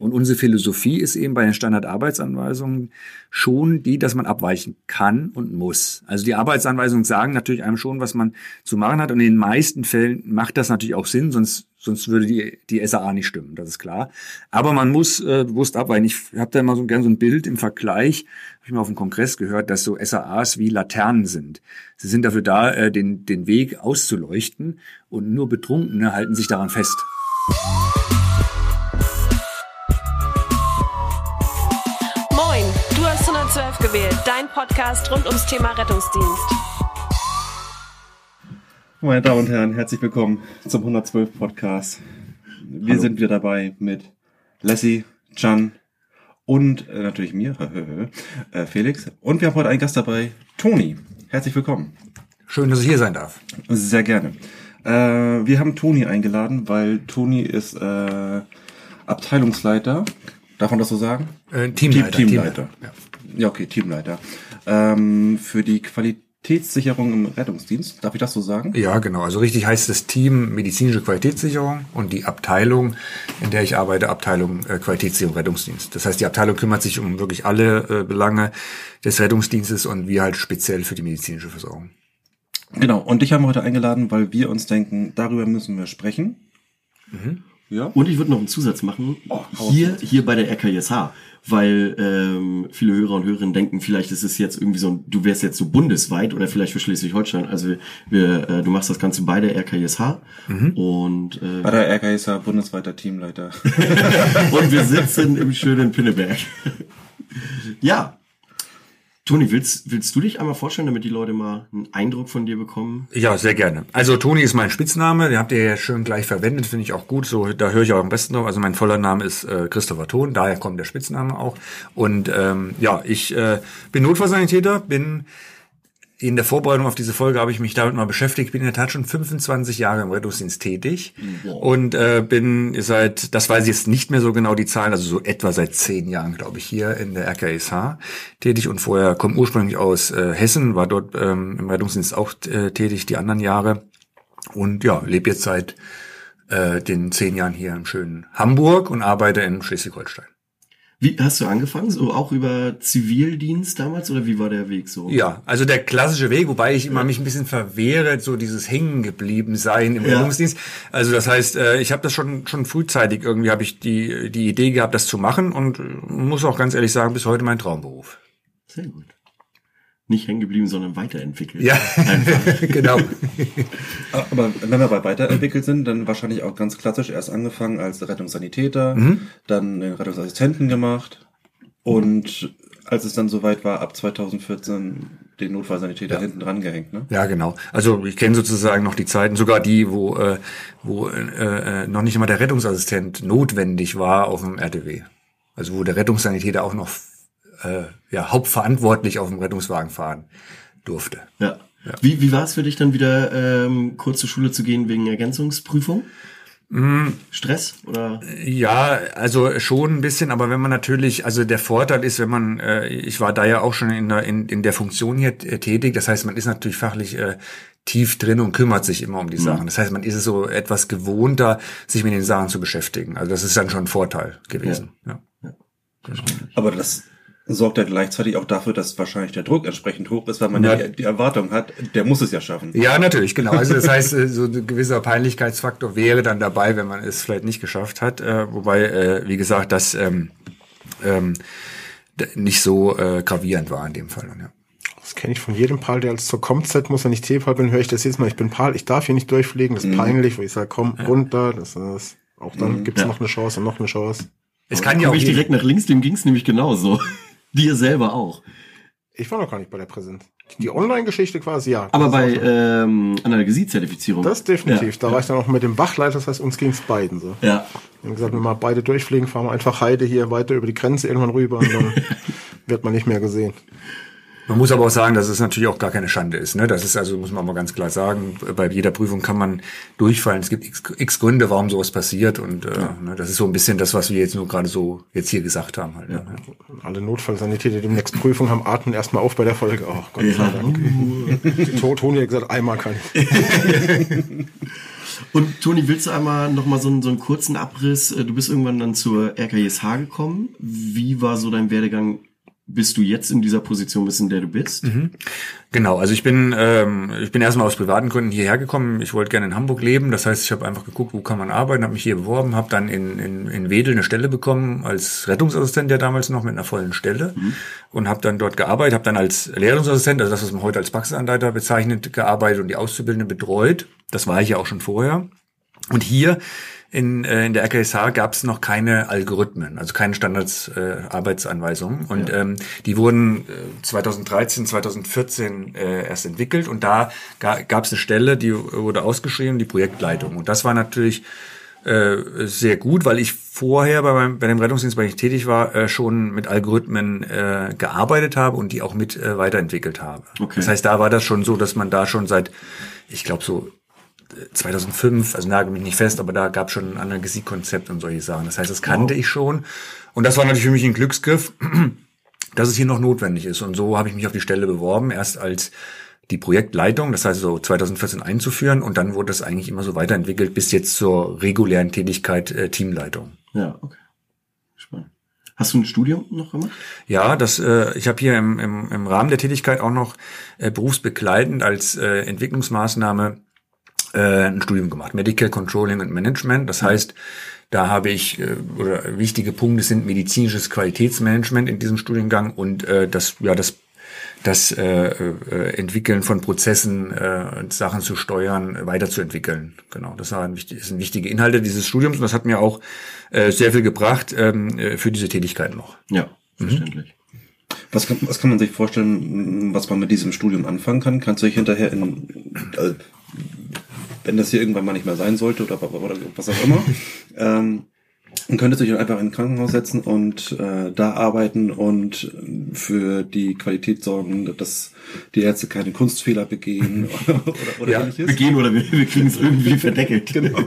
Und unsere Philosophie ist eben bei den Standardarbeitsanweisungen schon die, dass man abweichen kann und muss. Also die Arbeitsanweisungen sagen natürlich einem schon, was man zu machen hat. Und in den meisten Fällen macht das natürlich auch Sinn, sonst, sonst würde die, die SAA nicht stimmen, das ist klar. Aber man muss äh, bewusst abweichen. Ich habe da immer so gern so ein Bild im Vergleich, habe ich mal auf dem Kongress gehört, dass so SAAs wie Laternen sind. Sie sind dafür da, äh, den, den Weg auszuleuchten und nur Betrunkene halten sich daran fest. Gewählt, dein Podcast rund ums Thema Rettungsdienst. Meine Damen und Herren, herzlich willkommen zum 112 Podcast. Wir Hallo. sind wieder dabei mit Lassie, Chan und äh, natürlich mir, äh, Felix. Und wir haben heute einen Gast dabei, Toni. Herzlich willkommen. Schön, dass ich hier sein darf. Sehr gerne. Äh, wir haben Toni eingeladen, weil Toni ist äh, Abteilungsleiter. Darf man das so sagen? Äh, Teamleiter. Team, Teamleiter. Teamleiter. Ja. Ja, okay, Teamleiter. Ähm, für die Qualitätssicherung im Rettungsdienst, darf ich das so sagen? Ja, genau. Also richtig heißt das Team medizinische Qualitätssicherung und die Abteilung, in der ich arbeite, Abteilung äh, Qualitätssicherung Rettungsdienst. Das heißt, die Abteilung kümmert sich um wirklich alle äh, Belange des Rettungsdienstes und wir halt speziell für die medizinische Versorgung. Genau. Und dich haben wir heute eingeladen, weil wir uns denken, darüber müssen wir sprechen. Mhm. Ja. Und ich würde noch einen Zusatz machen. Oh, hier, hier bei der RKSH weil ähm, viele Hörer und Hörerinnen denken, vielleicht ist es jetzt irgendwie so, du wärst jetzt so bundesweit oder vielleicht für Schleswig-Holstein. Also wir, äh, du machst das Ganze bei der RKSH mhm. und äh, bei der RKSH bundesweiter Teamleiter. und wir sitzen im schönen Pinneberg. ja, Toni, willst, willst du dich einmal vorstellen, damit die Leute mal einen Eindruck von dir bekommen? Ja, sehr gerne. Also Toni ist mein Spitzname, den habt ihr ja schön gleich verwendet, finde ich auch gut. So, da höre ich auch am besten drauf. Also mein voller Name ist äh, Christopher Thon, daher kommt der Spitzname auch. Und ähm, ja, ich äh, bin Notfallsanitäter, bin in der Vorbereitung auf diese Folge habe ich mich damit mal beschäftigt. Bin in der Tat schon 25 Jahre im Rettungsdienst tätig wow. und äh, bin seit, das weiß ich jetzt nicht mehr so genau die Zahlen, also so etwa seit zehn Jahren, glaube ich, hier in der RKSH tätig und vorher komme ursprünglich aus äh, Hessen, war dort ähm, im Rettungsdienst auch äh, tätig die anderen Jahre und ja, lebe jetzt seit äh, den zehn Jahren hier im schönen Hamburg und arbeite in Schleswig-Holstein. Wie hast du angefangen? So auch über Zivildienst damals oder wie war der Weg so? Ja, also der klassische Weg, wobei ich immer mich ein bisschen verwehre, so dieses hängen geblieben sein im ja. Rettungsdienst. Also das heißt, äh, ich habe das schon schon frühzeitig irgendwie habe ich die die Idee gehabt, das zu machen und muss auch ganz ehrlich sagen, bis heute mein Traumberuf. Sehr gut nicht hängen geblieben, sondern weiterentwickelt. Ja, genau. Aber wenn wir bei weiterentwickelt sind, dann wahrscheinlich auch ganz klassisch erst angefangen als Rettungssanitäter, mhm. dann den Rettungsassistenten gemacht und als es dann soweit war, ab 2014 den Notfallsanitäter ja. hinten dran gehängt. Ne? Ja, genau. Also ich kenne sozusagen noch die Zeiten, sogar die, wo, äh, wo äh, äh noch nicht immer der Rettungsassistent notwendig war auf dem RTW. Also wo der Rettungssanitäter auch noch äh, ja, hauptverantwortlich auf dem Rettungswagen fahren durfte. Ja. ja. Wie, wie war es für dich dann wieder ähm, kurz zur Schule zu gehen wegen Ergänzungsprüfung? Mm. Stress oder? Ja, also schon ein bisschen, aber wenn man natürlich, also der Vorteil ist, wenn man, äh, ich war da ja auch schon in der, in, in der Funktion hier tätig, das heißt, man ist natürlich fachlich äh, tief drin und kümmert sich immer um die mhm. Sachen. Das heißt, man ist so etwas gewohnter, sich mit den Sachen zu beschäftigen. Also das ist dann schon ein Vorteil gewesen. Ja. ja. ja. Aber das sorgt ja gleichzeitig auch dafür, dass wahrscheinlich der Druck entsprechend hoch ist, weil man ja, die, die, Erwartung hat, der muss es ja schaffen. Ja, natürlich, genau. Also das heißt, äh, so ein gewisser Peinlichkeitsfaktor wäre dann dabei, wenn man es vielleicht nicht geschafft hat. Äh, wobei, äh, wie gesagt, das ähm, ähm, nicht so äh, gravierend war in dem Fall. Ja. Das kenne ich von jedem Pal, der als zur Comzeit muss, wenn ich T-Pal bin, höre ich das jetzt Mal, ich bin Pal, ich darf hier nicht durchfliegen, das ist mhm. peinlich, wo ich sage, komm ja. runter, das ist, auch dann mhm. gibt's ja. noch eine Chance und noch eine Chance. Es kann ja auch ich direkt nach links, dem ging's nämlich genauso. Dir selber auch. Ich war noch gar nicht bei der Präsenz. Die Online-Geschichte quasi, ja. Aber bei ähm, Analgesie-Zertifizierung. Das definitiv. Ja. Da war ich dann auch mit dem Wachleiter, das heißt, uns ging's beiden so. Ja. Wir haben gesagt, wenn wir mal beide durchfliegen, fahren wir einfach Heide hier weiter über die Grenze irgendwann rüber und dann wird man nicht mehr gesehen. Man muss aber auch sagen, dass es natürlich auch gar keine Schande ist. Ne? Das ist also, muss man mal ganz klar sagen, bei jeder Prüfung kann man durchfallen. Es gibt x, x Gründe, warum sowas passiert. Und äh, ja. ne, das ist so ein bisschen das, was wir jetzt nur gerade so jetzt hier gesagt haben. Halt, ne? ja. Ne? Alle Notfallsanitäter, die demnächst Prüfung haben, atmen erstmal auf bei der Folge. Oh, Gott sei Dank. Toni hat gesagt, einmal kann ich. Und Toni, willst du einmal noch mal so einen, so einen kurzen Abriss? Äh, du bist irgendwann dann zur RKSH gekommen. Wie war so dein Werdegang bis du jetzt in dieser Position bist, in der du bist? Mhm. Genau, also ich bin ähm, ich bin erstmal aus privaten Gründen hierher gekommen. Ich wollte gerne in Hamburg leben, das heißt, ich habe einfach geguckt, wo kann man arbeiten, habe mich hier beworben, habe dann in, in, in Wedel eine Stelle bekommen als Rettungsassistent, der damals noch mit einer vollen Stelle mhm. und habe dann dort gearbeitet, habe dann als Lehrungsassistent, also das, was man heute als Praxisanleiter bezeichnet, gearbeitet und die Auszubildenden betreut. Das war ich ja auch schon vorher. Und hier in, äh, in der RKSH gab es noch keine Algorithmen, also keine Standards-Arbeitsanweisungen. Äh, und ja. ähm, die wurden äh, 2013, 2014 äh, erst entwickelt und da ga, gab es eine Stelle, die wurde ausgeschrieben, die Projektleitung. Und das war natürlich äh, sehr gut, weil ich vorher bei, meinem, bei dem Rettungsdienst, bei dem ich tätig war, äh, schon mit Algorithmen äh, gearbeitet habe und die auch mit äh, weiterentwickelt habe. Okay. Das heißt, da war das schon so, dass man da schon seit, ich glaube so 2005, also nagel mich nicht fest, aber da gab es schon ein Analgesiekonzept und solche Sachen. Das heißt, das kannte wow. ich schon. Und das war natürlich für mich ein Glücksgriff, dass es hier noch notwendig ist. Und so habe ich mich auf die Stelle beworben, erst als die Projektleitung, das heißt so 2014 einzuführen und dann wurde das eigentlich immer so weiterentwickelt bis jetzt zur regulären Tätigkeit äh, Teamleitung. Ja, okay. Spannend. Hast du ein Studium noch gemacht? Ja, das, äh, ich habe hier im, im, im Rahmen der Tätigkeit auch noch äh, berufsbegleitend als äh, Entwicklungsmaßnahme äh, ein Studium gemacht, Medical Controlling and Management. Das heißt, da habe ich, äh, oder wichtige Punkte sind medizinisches Qualitätsmanagement in diesem Studiengang und äh, das, ja, das das äh, äh, Entwickeln von Prozessen, äh, Sachen zu steuern, weiterzuentwickeln. Genau, das waren wichtig, sind wichtige Inhalte dieses Studiums und das hat mir auch äh, sehr viel gebracht ähm, äh, für diese Tätigkeit noch. Ja, verständlich. Mhm. Was kann, was kann man sich vorstellen, was man mit diesem Studium anfangen kann? Kannst du dich hinterher in, äh, wenn das hier irgendwann mal nicht mehr sein sollte oder, oder was auch immer, ähm, und könntest dich einfach in ein Krankenhaus setzen und äh, da arbeiten und für die Qualität sorgen, dass die Ärzte keine Kunstfehler begehen oder, oder ja, ähnliches. Begehen oder wir, wir kriegen es irgendwie verdeckelt. Genau.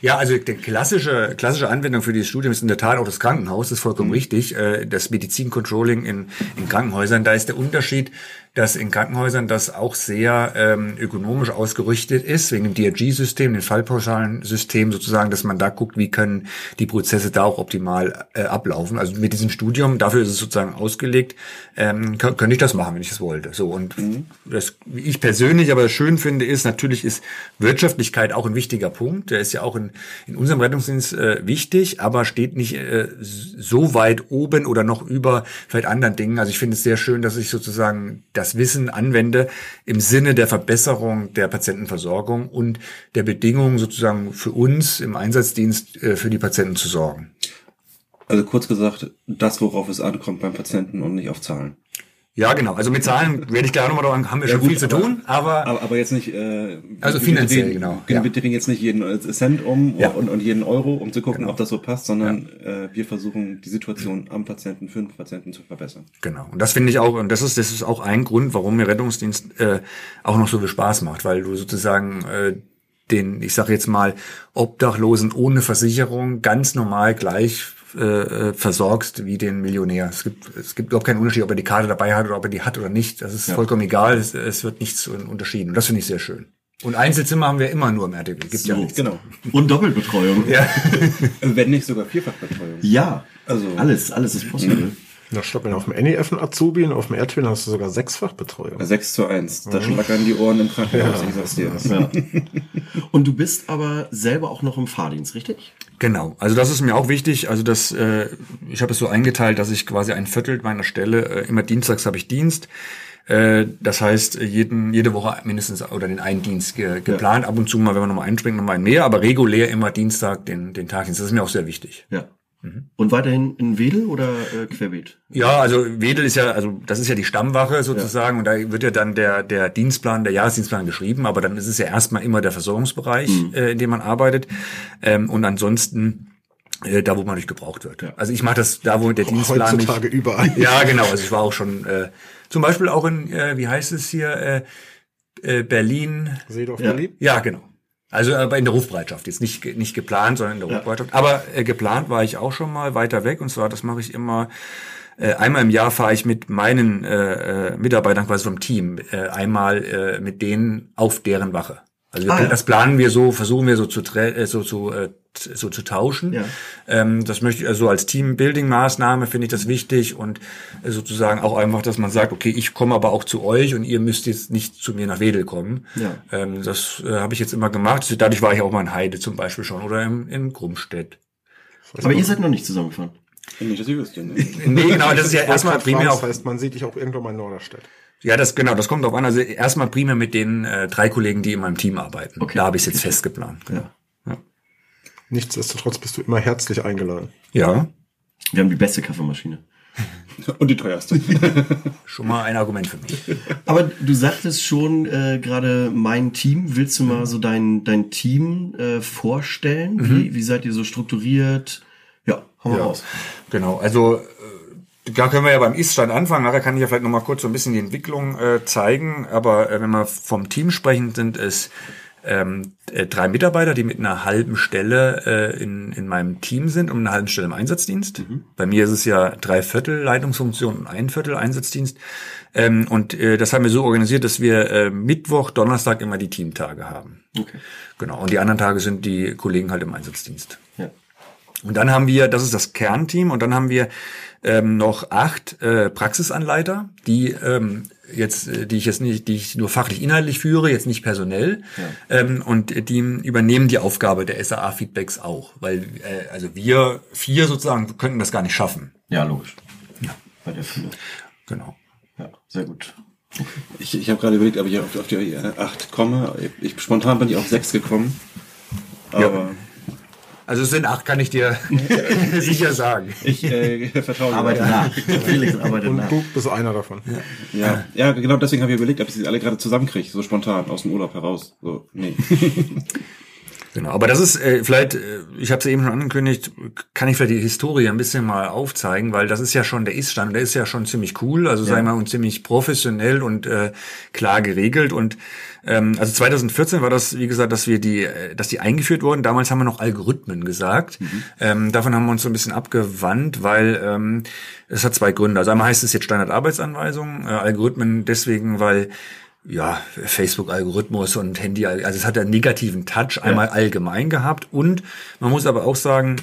Ja, also die klassische, klassische Anwendung für dieses Studium ist in der Tat auch das Krankenhaus, das ist vollkommen mhm. richtig. Äh, das Medizincontrolling in, in Krankenhäusern, da ist der Unterschied, dass in Krankenhäusern das auch sehr ähm, ökonomisch ausgerichtet ist, wegen dem DRG-System, dem fallpauschalen System sozusagen, dass man da guckt, wie können die Prozesse da auch optimal äh, ablaufen. Also mit diesem Studium, dafür ist es sozusagen ausgelegt, ähm, könnte ich das machen, wenn ich das wollte. So und mhm. das, wie ich persönlich aber schön finde, ist natürlich ist Wirtschaftlichkeit auch ein wichtiger Punkt. Der ist ja auch in, in unserem Rettungsdienst äh, wichtig, aber steht nicht äh, so weit oben oder noch über vielleicht anderen Dingen. Also ich finde es sehr schön, dass ich sozusagen das Wissen anwende im Sinne der Verbesserung der Patientenversorgung und der Bedingungen sozusagen für uns im Einsatzdienst äh, für die Patienten zu sorgen. Also kurz gesagt, das, worauf es ankommt beim Patienten und nicht auf Zahlen. Ja, genau. Also mit Zahlen werde ich gleich nochmal sagen, haben wir ja, schon gut, viel zu aber, tun, aber, aber, aber jetzt nicht. Äh, also finanziell, drehen, genau. Wir, ja. drehen jetzt nicht jeden äh, Cent um ja. und, und jeden Euro, um zu gucken, genau. ob das so passt, sondern ja. äh, wir versuchen die Situation am Patienten für den Patienten zu verbessern. Genau. Und das finde ich auch, und das ist das ist auch ein Grund, warum mir Rettungsdienst äh, auch noch so viel Spaß macht, weil du sozusagen äh, den, ich sage jetzt mal, Obdachlosen ohne Versicherung ganz normal gleich äh, versorgst wie den Millionär. Es gibt, es gibt überhaupt keinen Unterschied, ob er die Karte dabei hat oder ob er die hat oder nicht. Das ist ja. vollkommen egal. Es, es wird nichts unterschieden. Und das finde ich sehr schön. Und Einzelzimmer haben wir immer nur im RTW. Gibt so, ja nichts. Genau. Und Doppelbetreuung. ja. Wenn nicht sogar Vierfachbetreuung. Ja. Also. Alles, alles ist possible. Na stopp, wenn auf dem NEF ein Azubi und auf dem RTW hast du sogar Sechsfachbetreuung. Sechs zu eins. Da mhm. schlackern die Ohren im Krankenhaus, ja. ich sag's dir. Ja. Und du bist aber selber auch noch im Fahrdienst, richtig? Genau, also das ist mir auch wichtig. Also das, äh, ich habe es so eingeteilt, dass ich quasi ein Viertel meiner Stelle, äh, immer dienstags habe ich Dienst. Äh, das heißt, jeden, jede Woche mindestens oder den einen Dienst ge geplant. Ja. Ab und zu mal, wenn man nochmal einspringt, nochmal einen mehr, aber regulär immer Dienstag den, den Tagdienst. Das ist mir auch sehr wichtig. Ja. Mhm. Und weiterhin in Wedel oder äh, Querbeet? Ja, also Wedel ist ja, also das ist ja die Stammwache sozusagen ja. und da wird ja dann der der Dienstplan, der Jahresdienstplan geschrieben, aber dann ist es ja erstmal immer der Versorgungsbereich, mhm. äh, in dem man arbeitet ähm, und ansonsten äh, da, wo man nicht gebraucht wird. Ja. Also ich mache das da, wo der oh, Dienstplan heutzutage nicht, überall. Ja, genau. Also ich war auch schon äh, zum Beispiel auch in, äh, wie heißt es hier, äh, äh, Berlin. Seedorf ja. Berlin? Ja, genau. Also aber in der Rufbereitschaft, jetzt nicht, nicht geplant, sondern in der ja. Rufbereitschaft. Aber äh, geplant war ich auch schon mal weiter weg und zwar, das mache ich immer, äh, einmal im Jahr fahre ich mit meinen äh, äh, Mitarbeitern quasi vom Team, äh, einmal äh, mit denen auf deren Wache. Also ah, das planen wir so, versuchen wir so zu äh, so zu äh, so zu tauschen. Ja. Ähm, das möchte ich also als Teambuilding-Maßnahme finde ich das wichtig und äh, sozusagen auch einfach, dass man sagt, okay, ich komme aber auch zu euch und ihr müsst jetzt nicht zu mir nach Wedel kommen. Ja. Ähm, das äh, habe ich jetzt immer gemacht. Dadurch war ich auch mal in Heide zum Beispiel schon oder in, in Grumstedt. Aber ihr seid noch nicht zusammengefahren. Nicht, dass ich wüsste, ne? nee, genau, das ist ja erstmal primär auch. Das heißt, man sieht dich auch irgendwann mal in Norderstedt. Ja, das genau, das kommt drauf an. Also erstmal primär mit den äh, drei Kollegen, die in meinem Team arbeiten. Okay. Da habe ich es jetzt okay. festgeplant. Genau. Ja. Nichtsdestotrotz bist du immer herzlich eingeladen. Ja. Wir haben die beste Kaffeemaschine. Und die teuerste. schon mal ein Argument für mich. Aber du sagtest schon äh, gerade mein Team. Willst du mal so dein, dein Team äh, vorstellen? Mhm. Wie, wie seid ihr so strukturiert? Ja, hau mal ja. raus. Genau, also da können wir ja beim Ist-Stand anfangen. Nachher kann ich ja vielleicht noch mal kurz so ein bisschen die Entwicklung äh, zeigen. Aber äh, wenn wir vom Team sprechen, sind es ähm, äh, drei Mitarbeiter, die mit einer halben Stelle äh, in, in meinem Team sind und einer halben Stelle im Einsatzdienst. Mhm. Bei mir ist es ja drei Viertel Leitungsfunktion und ein Viertel Einsatzdienst. Ähm, und äh, das haben wir so organisiert, dass wir äh, Mittwoch, Donnerstag immer die Teamtage haben. Okay. Genau. Und die anderen Tage sind die Kollegen halt im Einsatzdienst. Ja. Und dann haben wir, das ist das Kernteam, und dann haben wir ähm, noch acht äh, Praxisanleiter, die ähm, jetzt, äh, die ich jetzt nicht, die ich nur fachlich inhaltlich führe, jetzt nicht personell, ja. ähm, und die übernehmen die Aufgabe der SAA-Feedbacks auch, weil äh, also wir vier sozusagen könnten das gar nicht schaffen. Ja, logisch. Ja. Bei der Fülle. Genau. Ja, sehr gut. Ich, ich habe gerade überlegt, ob ich auf, auf die acht komme. Ich, spontan bin ich auf sechs gekommen. Aber ja. Also es sind acht, kann ich dir sicher sagen. Ich äh, vertraue Arbeite nach. Felix arbeitet Und nach. du bist einer davon. Ja, ja, ja genau deswegen habe ich überlegt, ob ich sie alle gerade zusammenkriege, so spontan aus dem Urlaub heraus. So, nee. Genau, aber das ist äh, vielleicht, äh, ich habe es eben schon angekündigt, kann ich vielleicht die Historie ein bisschen mal aufzeigen, weil das ist ja schon der Ist-Stand, der ist ja schon ziemlich cool, also ja. sagen wir mal und ziemlich professionell und äh, klar geregelt und ähm, also 2014 war das, wie gesagt, dass wir die, äh, dass die eingeführt wurden. Damals haben wir noch Algorithmen gesagt. Mhm. Ähm, davon haben wir uns so ein bisschen abgewandt, weil ähm, es hat zwei Gründe. Also einmal heißt es jetzt Standardarbeitsanweisung, äh, Algorithmen deswegen, weil ja, Facebook-Algorithmus und Handy, also es hat einen negativen Touch einmal ja. allgemein gehabt und man muss aber auch sagen,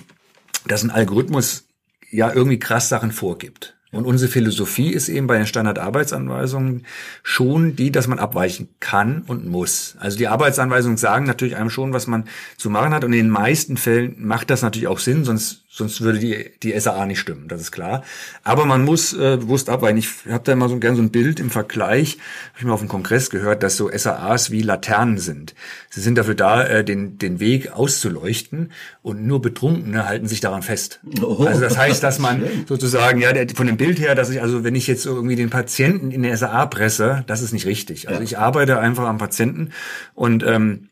dass ein Algorithmus ja irgendwie krass Sachen vorgibt. Und unsere Philosophie ist eben bei den Standardarbeitsanweisungen schon die, dass man abweichen kann und muss. Also die Arbeitsanweisungen sagen natürlich einem schon, was man zu machen hat. Und in den meisten Fällen macht das natürlich auch Sinn, sonst Sonst würde die, die SAA nicht stimmen, das ist klar. Aber man muss äh, bewusst abweichen. Ich habe da immer so gern so ein Bild im Vergleich, habe ich mal auf dem Kongress gehört, dass so SAAs wie Laternen sind. Sie sind dafür da, äh, den, den Weg auszuleuchten und nur Betrunkene halten sich daran fest. Oh, also das heißt, dass man sozusagen, ja, der, von dem Bild her, dass ich, also wenn ich jetzt irgendwie den Patienten in der SAA presse, das ist nicht richtig. Also ja. ich arbeite einfach am Patienten und ähm,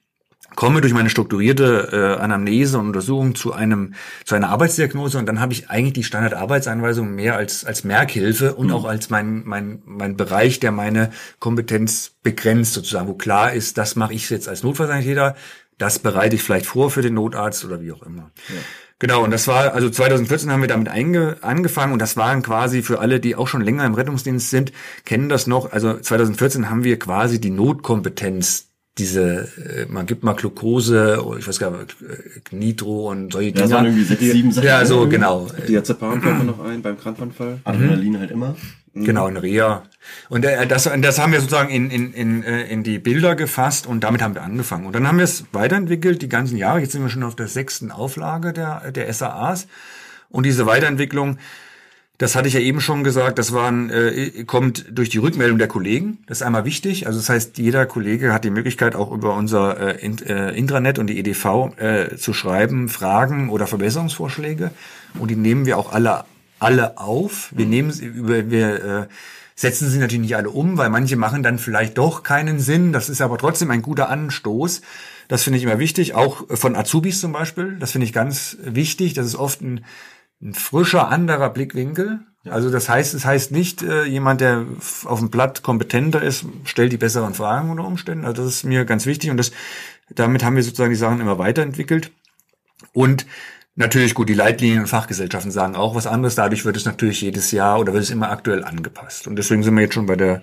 komme durch meine strukturierte äh, Anamnese und Untersuchung zu einem zu einer Arbeitsdiagnose und dann habe ich eigentlich die Standardarbeitsanweisung mehr als als Merkhilfe und mhm. auch als mein mein mein Bereich, der meine Kompetenz begrenzt sozusagen, wo klar ist, das mache ich jetzt als Notfallsanitäter, das bereite ich vielleicht vor für den Notarzt oder wie auch immer. Ja. Genau, und das war, also 2014 haben wir damit einge, angefangen und das waren quasi für alle, die auch schon länger im Rettungsdienst sind, kennen das noch. Also 2014 haben wir quasi die Notkompetenz diese, äh, man gibt mal Glukose, ich weiß gar nicht, äh, Nitro und solche Dinge. Ja, irgendwie sechs, sieben Sachen. Ja, so, genau. Diazepam kommt noch ein beim Krampfanfall. Adrenalin halt immer. Mhm. Genau, in Reha. Und äh, das, das haben wir sozusagen in, in, in, in die Bilder gefasst und damit haben wir angefangen. Und dann haben wir es weiterentwickelt, die ganzen Jahre. Jetzt sind wir schon auf der sechsten Auflage der, der SAAs. Und diese Weiterentwicklung, das hatte ich ja eben schon gesagt, das waren, äh, kommt durch die Rückmeldung der Kollegen. Das ist einmal wichtig. Also das heißt, jeder Kollege hat die Möglichkeit, auch über unser äh, äh Intranet und die EDV äh, zu schreiben, Fragen oder Verbesserungsvorschläge. Und die nehmen wir auch alle, alle auf. Wir nehmen sie über, wir äh, setzen sie natürlich nicht alle um, weil manche machen dann vielleicht doch keinen Sinn. Das ist aber trotzdem ein guter Anstoß. Das finde ich immer wichtig. Auch von Azubis zum Beispiel. Das finde ich ganz wichtig. Das ist oft ein ein frischer, anderer Blickwinkel. Also das heißt, es heißt nicht, äh, jemand, der auf dem Blatt kompetenter ist, stellt die besseren Fragen unter Umständen. Also das ist mir ganz wichtig und das, damit haben wir sozusagen die Sachen immer weiterentwickelt. Und natürlich gut, die Leitlinien und Fachgesellschaften sagen auch was anderes. Dadurch wird es natürlich jedes Jahr oder wird es immer aktuell angepasst. Und deswegen sind wir jetzt schon bei der,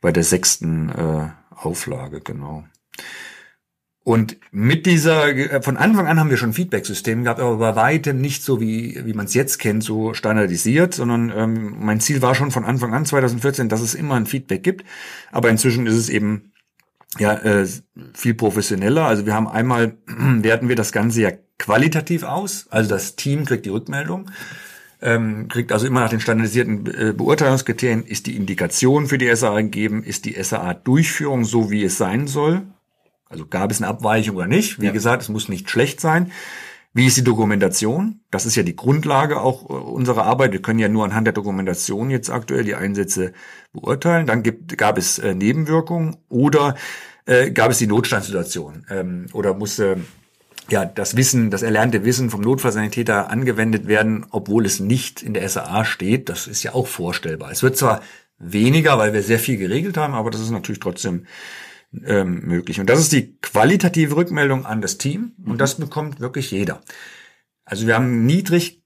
bei der sechsten äh, Auflage, genau. Und mit dieser, äh, von Anfang an haben wir schon Feedback-System gehabt, aber bei weitem nicht so, wie, wie man es jetzt kennt, so standardisiert, sondern ähm, mein Ziel war schon von Anfang an 2014, dass es immer ein Feedback gibt. Aber inzwischen ist es eben ja äh, viel professioneller. Also wir haben einmal, werten wir das Ganze ja qualitativ aus, also das Team kriegt die Rückmeldung ähm, kriegt also immer nach den standardisierten äh, Beurteilungskriterien, ist die Indikation für die SAA gegeben, ist die SAA-Durchführung so, wie es sein soll, also gab es eine Abweichung oder nicht. Wie ja. gesagt, es muss nicht schlecht sein. Wie ist die Dokumentation? Das ist ja die Grundlage auch äh, unserer Arbeit. Wir können ja nur anhand der Dokumentation jetzt aktuell die Einsätze beurteilen. Dann gibt, gab es äh, Nebenwirkungen oder äh, gab es die Notstandssituation ähm, oder musste ja das Wissen, das erlernte Wissen vom Notfallsanitäter angewendet werden, obwohl es nicht in der SAA steht. Das ist ja auch vorstellbar. Es wird zwar weniger, weil wir sehr viel geregelt haben, aber das ist natürlich trotzdem ähm, möglich. Und das ist die qualitative Rückmeldung an das Team und mhm. das bekommt wirklich jeder. Also wir haben niedrig,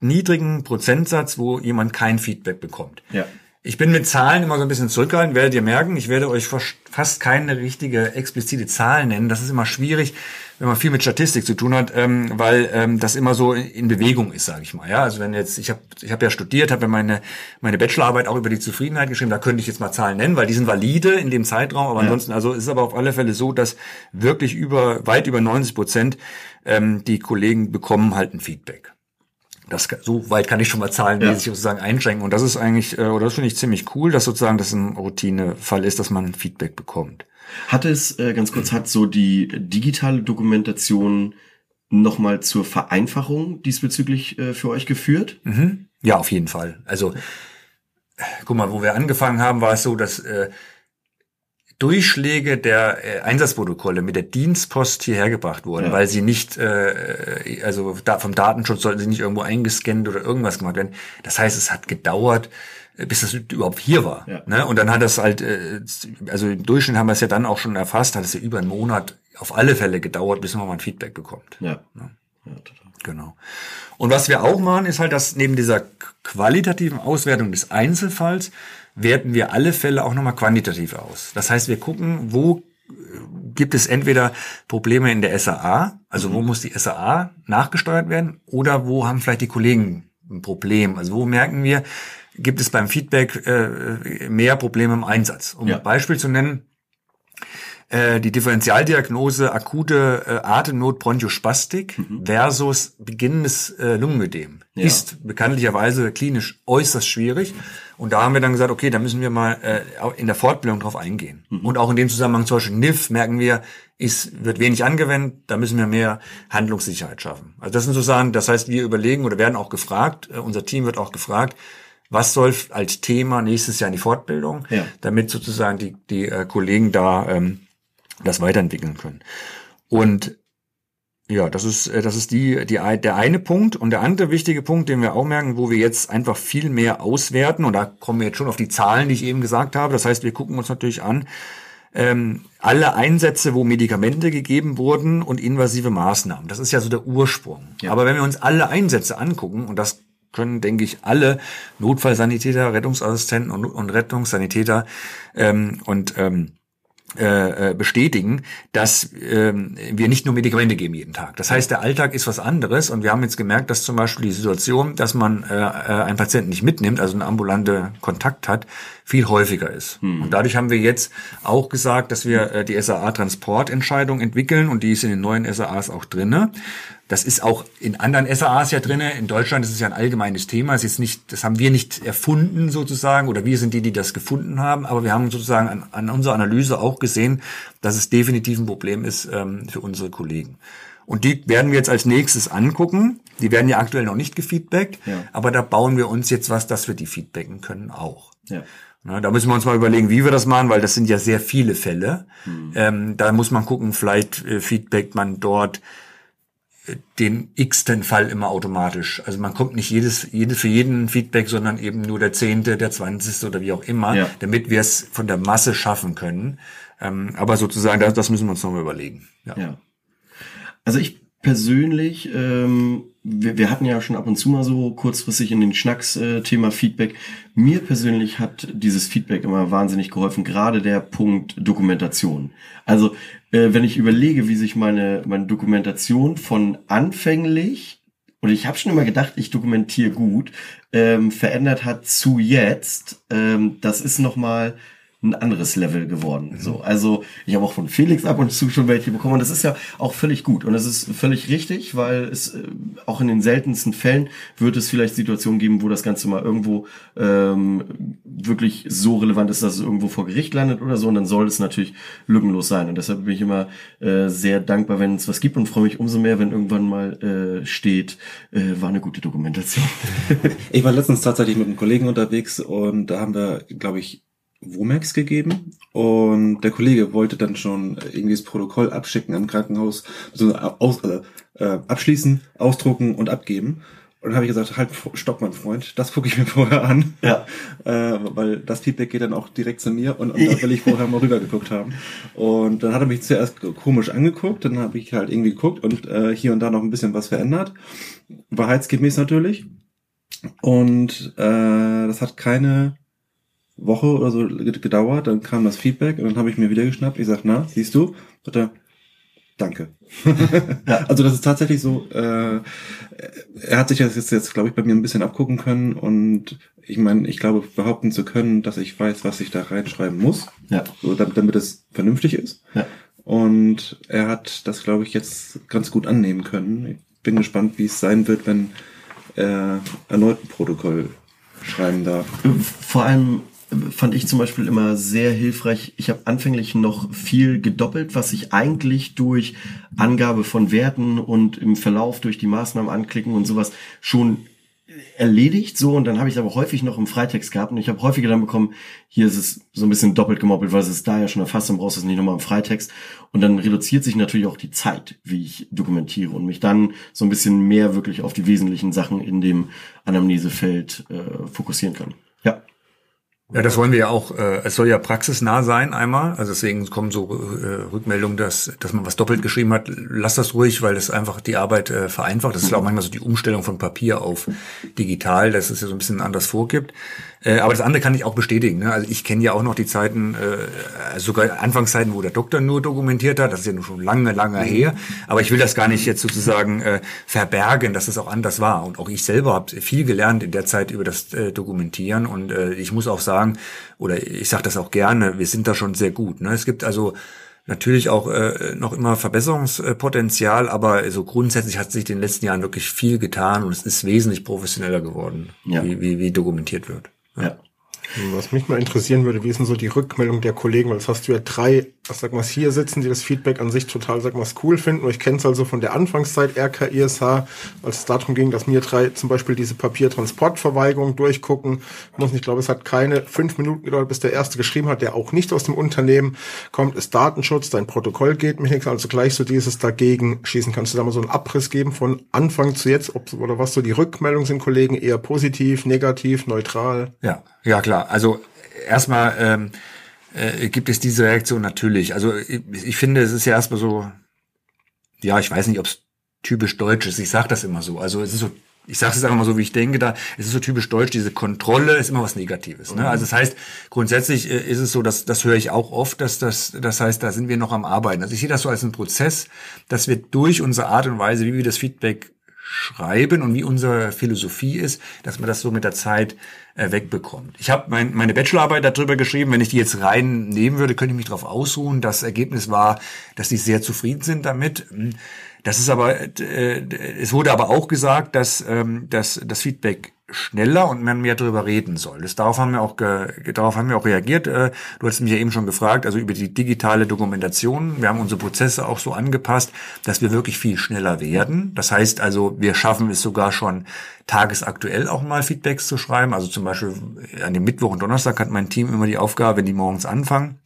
niedrigen Prozentsatz, wo jemand kein Feedback bekommt. Ja. Ich bin mit Zahlen immer so ein bisschen zurückgehalten, werdet ihr merken. Ich werde euch fast keine richtige explizite Zahl nennen. Das ist immer schwierig, wenn man viel mit Statistik zu tun hat, ähm, weil ähm, das immer so in Bewegung ist, sage ich mal. Ja, also wenn jetzt ich habe ich habe ja studiert, habe meine meine Bachelorarbeit auch über die Zufriedenheit geschrieben. Da könnte ich jetzt mal Zahlen nennen, weil die sind valide in dem Zeitraum. Aber ja. ansonsten, also ist es aber auf alle Fälle so, dass wirklich über weit über 90 Prozent ähm, die Kollegen bekommen halt ein Feedback. Das, so weit kann ich schon mal zahlenmäßig ja. sozusagen einschränken. Und das ist eigentlich, äh, oder das finde ich ziemlich cool, dass sozusagen das ein Routinefall ist, dass man Feedback bekommt. Hat es, äh, ganz kurz, hat so die digitale Dokumentation nochmal zur Vereinfachung diesbezüglich äh, für euch geführt? Mhm. Ja, auf jeden Fall. Also, guck mal, wo wir angefangen haben, war es so, dass äh, Durchschläge der äh, Einsatzprotokolle mit der Dienstpost hierher gebracht wurden, ja. weil sie nicht, äh, also da, vom Datenschutz sollten sie nicht irgendwo eingescannt oder irgendwas gemacht werden. Das heißt, es hat gedauert, äh, bis das überhaupt hier war. Ja. Ne? Und dann hat das halt, äh, also im Durchschnitt haben wir es ja dann auch schon erfasst, hat es ja über einen Monat auf alle Fälle gedauert, bis man mal ein Feedback bekommt. Ja. ja. ja total. Genau. Und was wir auch machen, ist halt, dass neben dieser qualitativen Auswertung des Einzelfalls werten wir alle Fälle auch nochmal quantitativ aus. Das heißt, wir gucken, wo äh, gibt es entweder Probleme in der SAA, also wo mhm. muss die SAA nachgesteuert werden, oder wo haben vielleicht die Kollegen ein Problem. Also wo merken wir, gibt es beim Feedback äh, mehr Probleme im Einsatz. Um ja. ein Beispiel zu nennen, äh, die Differentialdiagnose akute äh, Atemnot Bronchospastik mhm. versus beginnendes äh, Lungenödem ja. ist bekanntlicherweise klinisch äußerst schwierig. Und da haben wir dann gesagt, okay, da müssen wir mal äh, in der Fortbildung drauf eingehen. Mhm. Und auch in dem Zusammenhang zum Beispiel NIF merken wir, ist, wird wenig angewendet, da müssen wir mehr Handlungssicherheit schaffen. Also das sind sozusagen, das heißt, wir überlegen oder werden auch gefragt, äh, unser Team wird auch gefragt, was soll als Thema nächstes Jahr in die Fortbildung, ja. damit sozusagen die, die äh, Kollegen da ähm, das weiterentwickeln können. Und ja, das ist, äh, das ist die, die, der eine Punkt. Und der andere wichtige Punkt, den wir auch merken, wo wir jetzt einfach viel mehr auswerten, und da kommen wir jetzt schon auf die Zahlen, die ich eben gesagt habe. Das heißt, wir gucken uns natürlich an, ähm, alle Einsätze, wo Medikamente gegeben wurden und invasive Maßnahmen. Das ist ja so der Ursprung. Ja. Aber wenn wir uns alle Einsätze angucken, und das können, denke ich, alle Notfallsanitäter, Rettungsassistenten und, und Rettungssanitäter ähm, und ähm, äh, äh, bestätigen, dass ähm, wir nicht nur Medikamente geben jeden Tag. Das heißt, der Alltag ist was anderes und wir haben jetzt gemerkt, dass zum Beispiel die Situation, dass man äh, äh einen Patienten nicht mitnimmt, also einen ambulante Kontakt hat, viel häufiger ist. Hm. Und dadurch haben wir jetzt auch gesagt, dass wir äh, die SAA-Transportentscheidung entwickeln und die ist in den neuen SAAs auch drinne. Das ist auch in anderen SAAs ja drinne. In Deutschland ist es ja ein allgemeines Thema. Es ist nicht, das haben wir nicht erfunden sozusagen oder wir sind die, die das gefunden haben. Aber wir haben sozusagen an, an unserer Analyse auch gesehen, dass es definitiv ein Problem ist ähm, für unsere Kollegen. Und die werden wir jetzt als nächstes angucken. Die werden ja aktuell noch nicht gefeedbackt, ja. aber da bauen wir uns jetzt was, dass wir die feedbacken können auch. Ja. Na, da müssen wir uns mal überlegen, wie wir das machen, weil das sind ja sehr viele Fälle. Mhm. Ähm, da muss man gucken, vielleicht äh, feedbackt man dort den x-ten Fall immer automatisch. Also man kommt nicht jedes, jedes für jeden Feedback, sondern eben nur der zehnte, der zwanzigste oder wie auch immer, ja. damit wir es von der Masse schaffen können. Ähm, aber sozusagen, das, das müssen wir uns nochmal überlegen. Ja. ja. Also ich persönlich ähm, wir, wir hatten ja schon ab und zu mal so kurzfristig in den Schnacks äh, Thema Feedback. Mir persönlich hat dieses Feedback immer wahnsinnig geholfen, gerade der Punkt Dokumentation. Also äh, wenn ich überlege, wie sich meine, meine Dokumentation von anfänglich und ich habe schon immer gedacht, ich dokumentiere gut, ähm, verändert hat zu jetzt, ähm, das ist nochmal ein anderes Level geworden. Mhm. So, also ich habe auch von Felix ab und zu schon welche bekommen und das ist ja auch völlig gut und das ist völlig richtig, weil es äh, auch in den seltensten Fällen wird es vielleicht Situationen geben, wo das Ganze mal irgendwo ähm, wirklich so relevant ist, dass es irgendwo vor Gericht landet oder so und dann soll es natürlich lückenlos sein und deshalb bin ich immer äh, sehr dankbar, wenn es was gibt und freue mich umso mehr, wenn irgendwann mal äh, steht, äh, war eine gute Dokumentation. ich war letztens tatsächlich mit einem Kollegen unterwegs und da haben wir, glaube ich, Womex gegeben und der Kollege wollte dann schon irgendwie das Protokoll abschicken am Krankenhaus, also aus, äh, äh, abschließen, ausdrucken und abgeben. Und dann habe ich gesagt, halt, stopp, mein Freund, das gucke ich mir vorher an. Ja. Äh, weil das Feedback geht dann auch direkt zu mir und, und da will ich vorher mal rüber geguckt haben. Und dann hat er mich zuerst komisch angeguckt, dann habe ich halt irgendwie geguckt und äh, hier und da noch ein bisschen was verändert. Wahrheitsgemäß natürlich. Und äh, das hat keine Woche oder so gedauert, dann kam das Feedback und dann habe ich mir wieder geschnappt. Ich sag, na, siehst du? Sagt er, danke. ja. Also das ist tatsächlich so, äh, er hat sich das jetzt, jetzt glaube ich, bei mir ein bisschen abgucken können und ich meine, ich glaube, behaupten zu können, dass ich weiß, was ich da reinschreiben muss, ja. so, damit, damit es vernünftig ist. Ja. Und er hat das, glaube ich, jetzt ganz gut annehmen können. Ich bin gespannt, wie es sein wird, wenn er erneut ein Protokoll schreiben darf. Vor allem fand ich zum Beispiel immer sehr hilfreich. Ich habe anfänglich noch viel gedoppelt, was ich eigentlich durch Angabe von Werten und im Verlauf durch die Maßnahmen anklicken und sowas schon erledigt so und dann habe ich es aber häufig noch im Freitext gehabt und ich habe häufiger dann bekommen, hier ist es so ein bisschen doppelt gemoppelt, weil es ist da ja schon erfasst, dann brauchst es nicht nochmal im Freitext und dann reduziert sich natürlich auch die Zeit, wie ich dokumentiere und mich dann so ein bisschen mehr wirklich auf die wesentlichen Sachen in dem Anamnesefeld äh, fokussieren kann. Ja. Das wollen wir ja auch. Äh, es soll ja praxisnah sein einmal. Also deswegen kommen so äh, Rückmeldungen, dass, dass man was doppelt geschrieben hat. Lass das ruhig, weil das einfach die Arbeit äh, vereinfacht. Das ist auch manchmal so die Umstellung von Papier auf digital, dass es ja so ein bisschen anders vorgibt. Äh, aber das andere kann ich auch bestätigen. Ne? Also ich kenne ja auch noch die Zeiten, äh, sogar Anfangszeiten, wo der Doktor nur dokumentiert hat. Das ist ja nur schon lange, lange mhm. her. Aber ich will das gar nicht jetzt sozusagen äh, verbergen, dass es auch anders war. Und auch ich selber habe viel gelernt in der Zeit über das äh, Dokumentieren. Und äh, ich muss auch sagen, oder ich sage das auch gerne, wir sind da schon sehr gut. Ne? Es gibt also Natürlich auch äh, noch immer Verbesserungspotenzial, aber so grundsätzlich hat sich in den letzten Jahren wirklich viel getan und es ist wesentlich professioneller geworden, ja. wie, wie, wie dokumentiert wird. Ja. Was mich mal interessieren würde, wie ist denn so die Rückmeldung der Kollegen? Weil jetzt hast du ja drei, sag mal, hier sitzen, die das Feedback an sich total, sag mal, cool finden. Und ich kenne es also von der Anfangszeit RKISH, als es darum ging, dass mir drei zum Beispiel diese Papiertransportverweigerung durchgucken. muss nicht, glaube, es hat keine fünf Minuten gedauert, bis der erste geschrieben hat, der auch nicht aus dem Unternehmen kommt, ist Datenschutz, dein Protokoll geht mich nichts, also gleich so dieses dagegen schießen. Kannst du da mal so einen Abriss geben von Anfang zu jetzt, ob, oder was so die Rückmeldungen sind, Kollegen, eher positiv, negativ, neutral? Ja, ja klar. Also erstmal ähm, äh, gibt es diese Reaktion natürlich. Also ich, ich finde, es ist ja erstmal so, ja, ich weiß nicht, ob es typisch deutsch ist. Ich sage das immer so. Also es ist so ich sage es einfach mal so, wie ich denke, da es ist so typisch deutsch, diese Kontrolle ist immer was Negatives. Ne? Also das heißt, grundsätzlich äh, ist es so, dass das höre ich auch oft, dass das, das heißt, da sind wir noch am Arbeiten. Also ich sehe das so als einen Prozess, dass wir durch unsere Art und Weise, wie wir das Feedback schreiben und wie unsere Philosophie ist, dass man das so mit der Zeit äh, wegbekommt. Ich habe mein, meine Bachelorarbeit darüber geschrieben. Wenn ich die jetzt rein nehmen würde, könnte ich mich darauf ausruhen. Das Ergebnis war, dass die sehr zufrieden sind damit. Das ist aber, äh, es wurde aber auch gesagt, dass, ähm, dass das Feedback schneller und man mehr darüber reden soll. Das, darauf haben wir auch ge, darauf haben wir auch reagiert. Äh, du hast mich ja eben schon gefragt, also über die digitale Dokumentation. Wir haben unsere Prozesse auch so angepasst, dass wir wirklich viel schneller werden. Das heißt also, wir schaffen es sogar schon tagesaktuell auch mal Feedbacks zu schreiben. Also zum Beispiel an dem Mittwoch und Donnerstag hat mein Team immer die Aufgabe, wenn die morgens anfangen,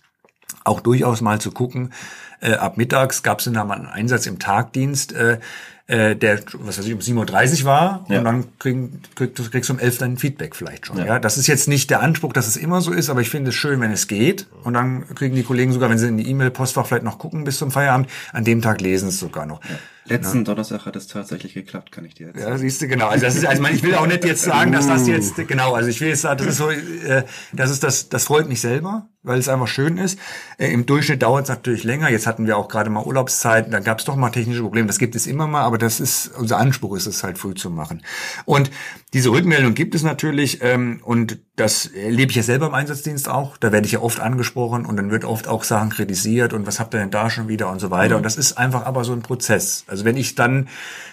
auch durchaus mal zu gucken. Äh, ab mittags gab es dann mal einen Einsatz im Tagdienst. Äh, äh, der, was weiß ich, um 7.30 Uhr war ja. und dann kriegen, krieg, kriegst du um 11 dein Feedback vielleicht schon. Ja. ja. Das ist jetzt nicht der Anspruch, dass es immer so ist, aber ich finde es schön, wenn es geht. Und dann kriegen die Kollegen sogar, wenn sie in die E-Mail-Postfach vielleicht noch gucken bis zum Feierabend, an dem Tag lesen es sogar noch. Ja. Letzten Donnerstag hat es tatsächlich geklappt, kann ich dir jetzt Ja, sagen. siehst du, genau. Also das ist, also ich will auch nicht jetzt sagen, dass das jetzt, genau, also ich will jetzt sagen, das ist so, äh, das ist das, das freut mich selber, weil es einfach schön ist. Äh, Im Durchschnitt dauert es natürlich länger. Jetzt hatten wir auch gerade mal Urlaubszeiten, da gab es doch mal technische Probleme. Das gibt es immer mal, aber das ist, unser Anspruch ist es halt früh zu machen. Und diese Rückmeldung gibt es natürlich, ähm, und das erlebe ich ja selber im Einsatzdienst auch. Da werde ich ja oft angesprochen und dann wird oft auch Sachen kritisiert und was habt ihr denn da schon wieder und so weiter. Und das ist einfach aber so ein Prozess. Also wenn ich dann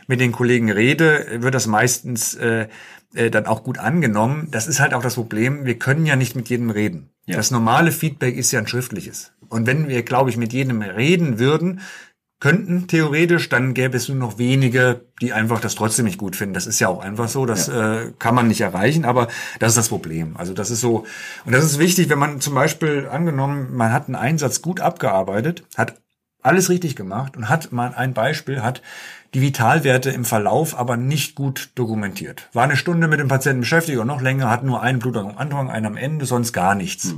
mit den Kollegen rede, wird das meistens äh, äh, dann auch gut angenommen. Das ist halt auch das Problem. Wir können ja nicht mit jedem reden. Ja. Das normale Feedback ist ja ein schriftliches. Und wenn wir, glaube ich, mit jedem reden würden, könnten theoretisch, dann gäbe es nur noch wenige, die einfach das trotzdem nicht gut finden. Das ist ja auch einfach so, das äh, kann man nicht erreichen, aber das ist das Problem. Also das ist so, und das ist wichtig, wenn man zum Beispiel angenommen, man hat einen Einsatz gut abgearbeitet, hat alles richtig gemacht und hat mal ein Beispiel, hat die Vitalwerte im Verlauf aber nicht gut dokumentiert. War eine Stunde mit dem Patienten beschäftigt und noch länger, hat nur einen Blutung am Anfang, einen am Ende, sonst gar nichts.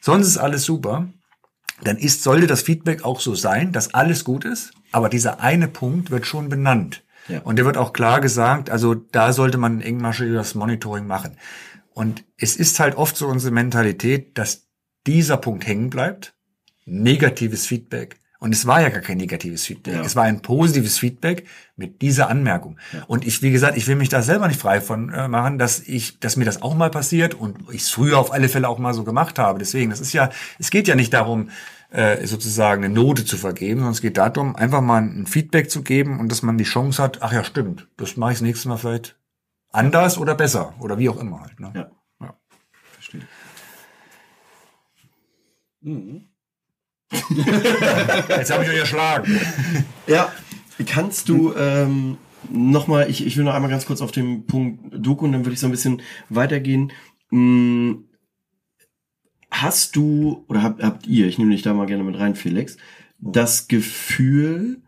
Sonst ist alles super dann ist, sollte das Feedback auch so sein, dass alles gut ist, aber dieser eine Punkt wird schon benannt. Ja. Und der wird auch klar gesagt, also da sollte man engmaschiges Monitoring machen. Und es ist halt oft so unsere Mentalität, dass dieser Punkt hängen bleibt, negatives Feedback. Und es war ja gar kein negatives Feedback. Ja. Es war ein positives Feedback mit dieser Anmerkung. Und ich, wie gesagt, ich will mich da selber nicht frei von äh, machen, dass ich, dass mir das auch mal passiert und ich es früher auf alle Fälle auch mal so gemacht habe. Deswegen, das ist ja, es geht ja nicht darum, äh, sozusagen eine Note zu vergeben, sondern es geht darum, einfach mal ein Feedback zu geben und dass man die Chance hat, ach ja, stimmt, das mache ich das nächste Mal vielleicht anders oder besser oder wie auch immer halt. Ne? Ja. Ja. Verstehe. Jetzt habe ich euch erschlagen. Ja, kannst du ähm, nochmal, ich, ich will noch einmal ganz kurz auf den Punkt Doku und dann würde ich so ein bisschen weitergehen. Hm, hast du, oder habt, habt ihr, ich nehme dich da mal gerne mit rein, Felix, das Gefühl,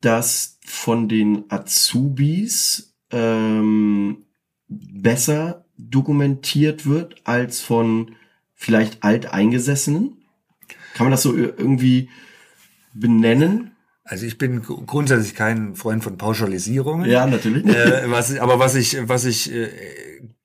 dass von den Azubis ähm, besser dokumentiert wird als von vielleicht Alteingesessenen? Kann man das so ir- irgendwie benennen? Also ich bin gru- grundsätzlich kein Freund von Pauschalisierungen. Ja, natürlich. Äh, was, aber was ich, was ich äh,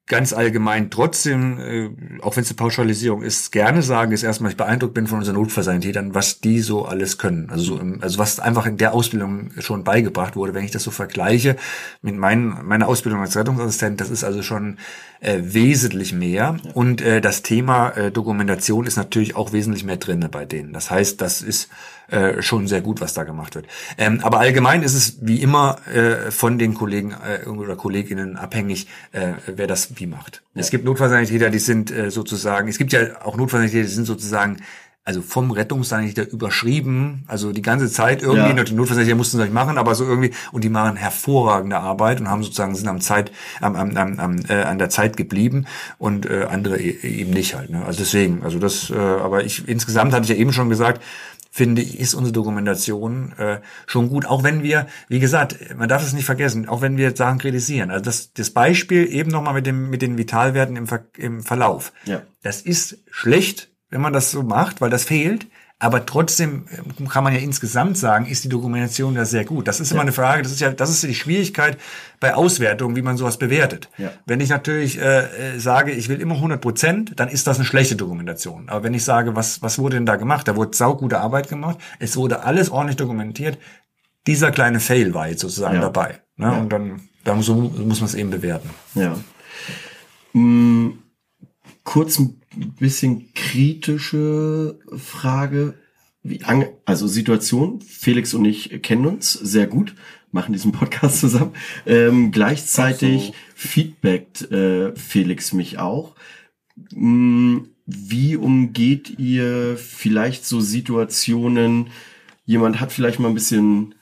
ganz allgemein trotzdem, äh, auch wenn es eine Pauschalisierung ist, gerne sage, ist erstmal, ich beeindruckt bin von unseren Notfallsanitätern, was die so alles können. Also, so im, also was einfach in der Ausbildung schon beigebracht wurde, wenn ich das so vergleiche mit meinen, meiner Ausbildung als Rettungsassistent, das ist also schon äh, wesentlich mehr. Und äh, das Thema äh, Dokumentation ist natürlich auch wesentlich mehr drinne bei denen. Das heißt, das ist äh, schon sehr gut, was da gemacht wird. Ähm, aber allgemein ist es wie immer äh, von den Kollegen äh, oder Kolleginnen abhängig, äh, wer das wie macht. Es gibt Notfallsanitäter, die sind äh, sozusagen, es gibt ja auch Notfallsanitäter, die sind sozusagen also vom Rettungssanitäter überschrieben, also die ganze Zeit irgendwie, Ja. die Notfallsanitäter mussten es nicht machen, aber so irgendwie, und die machen hervorragende Arbeit und haben sozusagen, sind am Zeit, am, am, am, am, äh, an der Zeit geblieben und äh, andere e- eben nicht halt. Ne? Also deswegen, also das, äh, aber ich insgesamt hatte ich ja eben schon gesagt, finde ich, ist unsere Dokumentation äh, schon gut, auch wenn wir, wie gesagt, man darf es nicht vergessen, auch wenn wir Sachen kritisieren. Also das, das Beispiel eben nochmal mit dem mit den Vitalwerten im, Ver, im Verlauf. Ja. Das ist schlecht, wenn man das so macht, weil das fehlt. Aber trotzdem äh, kann man ja insgesamt sagen, ist die Dokumentation da sehr gut. Das ist immer eine Frage, das ist ja, das ist die Schwierigkeit bei Auswertungen, wie man sowas bewertet. Ja. Wenn ich natürlich äh, äh, sage, ich will immer 100 Prozent, dann ist das eine schlechte Dokumentation. Aber wenn ich sage, was, was wurde denn da gemacht? Da wurde saugute Arbeit gemacht, es wurde alles ordentlich dokumentiert. Dieser kleine Fail war jetzt sozusagen Ja. dabei. Ne? Ja. Und dann, dann so muss man es eben bewerten. Ja. Mm, kurz ein bisschen kritische Frage. Wie, also Situation, Felix und ich kennen uns sehr gut, machen diesen Podcast zusammen. Ähm, gleichzeitig feedbackt äh, Felix mich auch. Mm, Wie umgeht ihr vielleicht so Situationen, jemand hat vielleicht mal ein bisschen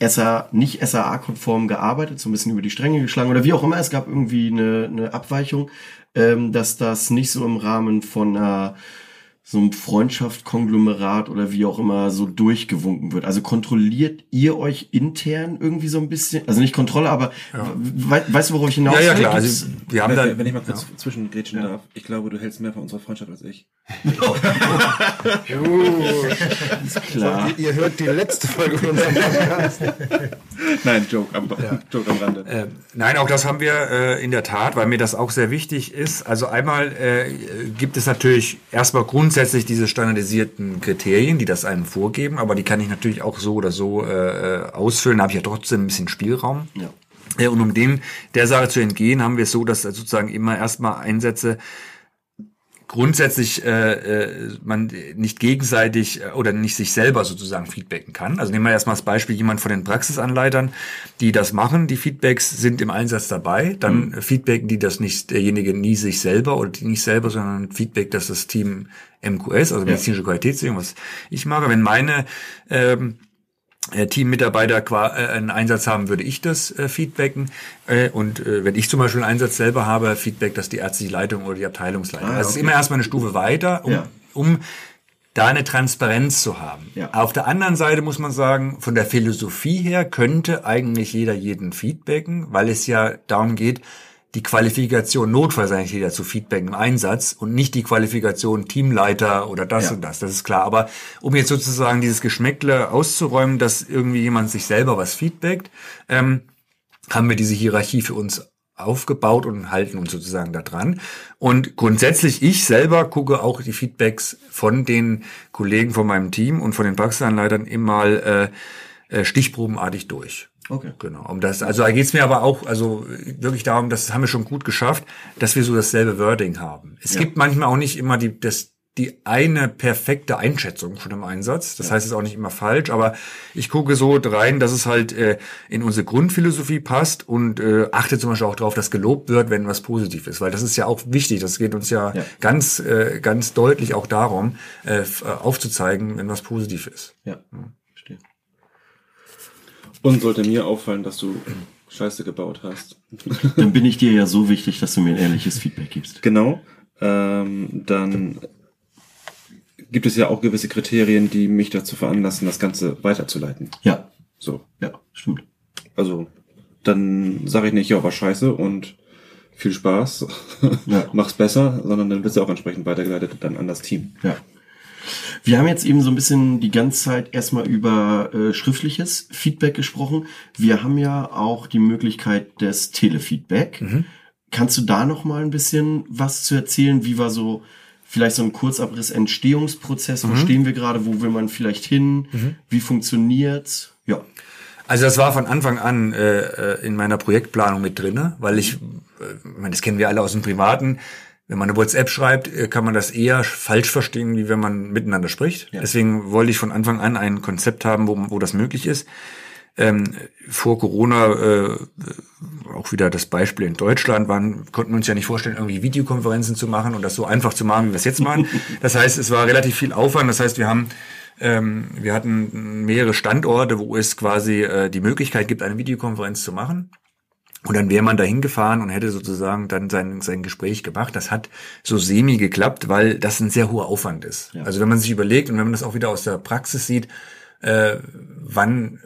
SA, nicht SAA-konform gearbeitet, so ein bisschen über die Stränge geschlagen oder wie auch immer, es gab irgendwie eine, eine Abweichung, ähm, dass das nicht so im Rahmen von einer so ein Freundschaft-Konglomerat oder wie auch immer so durchgewunken wird. Also kontrolliert ihr euch intern irgendwie so ein bisschen? Also nicht Kontrolle, aber ja. we weißt du, worauf ich hinaus will? Ja, ja, klar. Also, wir haben wenn, da, wenn ich mal kurz ja. zwischengrätschen ja. darf, ich glaube, du hältst mehr von unserer Freundschaft als ich. ist klar. So, ihr, hört die letzte Folge von unserem Podcast. nein, Joke am, ja. Joke am Rande. Äh, nein, auch das haben wir äh, in der Tat, weil mir das auch sehr wichtig ist. Also einmal äh, gibt es natürlich erstmal grundsätzlich grundsätzlich diese standardisierten Kriterien, die das einem vorgeben, aber die kann ich natürlich auch so oder so äh, äh ausfüllen, da habe ich ja trotzdem ein bisschen Spielraum. Ja. Und um dem der Sache zu entgehen, haben wir es so, dass sozusagen immer erstmal Einsätze grundsätzlich äh, äh, man nicht gegenseitig äh, oder nicht sich selber sozusagen feedbacken kann. Also nehmen wir erstmal das Beispiel jemand von den Praxisanleitern, die das machen. Die Feedbacks sind im Einsatz dabei. Dann mhm. feedbacken die das nicht derjenige nie sich selber oder die nicht selber, sondern Feedback, dass das Team MQS, also medizinische ja. Qualitätssicherung, was ich mache. Wenn meine ähm, äh, Teammitarbeiter äh, einen Einsatz haben, würde ich das äh, feedbacken. Äh, und äh, wenn ich zum Beispiel einen Einsatz selber habe, Feedback das die ärztliche Leitung oder die Abteilungsleitung. Ah, okay. Also es ist immer erstmal eine Stufe weiter, um, ja. um da eine Transparenz zu haben. Ja. Auf der anderen Seite muss man sagen, von der Philosophie her könnte eigentlich jeder jeden feedbacken, weil es ja darum geht, die Qualifikation Notfallsanitäter zu Feedback im Einsatz und nicht die Qualifikation Teamleiter oder das ja. und das. Das ist klar. Aber um jetzt sozusagen dieses Geschmäckle auszuräumen, dass irgendwie jemand sich selber was feedbackt, ähm, haben wir diese Hierarchie für uns aufgebaut und halten uns sozusagen da dran. Und grundsätzlich, ich selber gucke auch die Feedbacks von den Kollegen von meinem Team und von den Praxisanleitern immer äh, äh, stichprobenartig durch. Okay. Genau. Um das, also da geht's mir aber auch, also wirklich darum, das haben wir schon gut geschafft, dass wir so dasselbe Wording haben. Es ja. gibt manchmal auch nicht immer die, das, die eine perfekte Einschätzung von dem Einsatz. Das ja. heißt, es ist auch nicht immer falsch, aber ich gucke so rein, dass es halt äh, in unsere Grundphilosophie passt und äh, achte zum Beispiel auch darauf, dass gelobt wird, wenn was positiv ist, weil das ist ja auch wichtig. Das geht uns ja, ja. ganz, äh, ganz deutlich auch darum, äh, aufzuzeigen, wenn was positiv ist. Ja. Und sollte mir auffallen, dass du Scheiße gebaut hast. Dann bin ich dir ja so wichtig, dass du mir ein ehrliches Feedback gibst. Genau. Ähm, dann gibt es ja auch gewisse Kriterien, die mich dazu veranlassen, das Ganze weiterzuleiten. Ja. So. Ja, stimmt. Also, dann sage ich nicht, ja, war scheiße und viel Spaß, ja. mach's besser, sondern dann wird es auch entsprechend weitergeleitet dann an das Team. Ja. Wir haben jetzt eben so ein bisschen die ganze Zeit erstmal über äh, schriftliches Feedback gesprochen. Wir haben ja auch die Möglichkeit des Telefeedback. Mhm. Kannst du da noch mal ein bisschen was zu erzählen? Wie war so vielleicht so ein Kurzabriss Entstehungsprozess? Wo mhm. stehen wir gerade? Wo will man vielleicht hin? Mhm. Wie funktioniert's? Ja. Also das war von Anfang an äh, äh in meiner Projektplanung mit drinne, weil ich, äh, das kennen wir alle aus dem Privaten, wenn man eine WhatsApp schreibt, äh, kann man das eher falsch verstehen, wie wenn man miteinander spricht. Ja. Deswegen wollte ich von Anfang an ein Konzept haben, wo, wo das möglich ist. Ähm, vor Corona äh, auch wieder das Beispiel in Deutschland waren, konnten wir uns ja nicht vorstellen, irgendwie Videokonferenzen zu machen und das so einfach zu machen, wie wir es jetzt machen. Das heißt, es war relativ viel Aufwand. Das heißt, wir haben ähm, wir hatten mehrere Standorte, wo es quasi äh, die Möglichkeit gibt, eine Videokonferenz zu machen. Und dann wäre man da hingefahren und hätte sozusagen dann sein, sein Gespräch gemacht. Das hat so semi geklappt, weil das ein sehr hoher Aufwand ist. Ja. Also wenn man sich überlegt und wenn man das auch wieder aus der Praxis sieht, äh, wann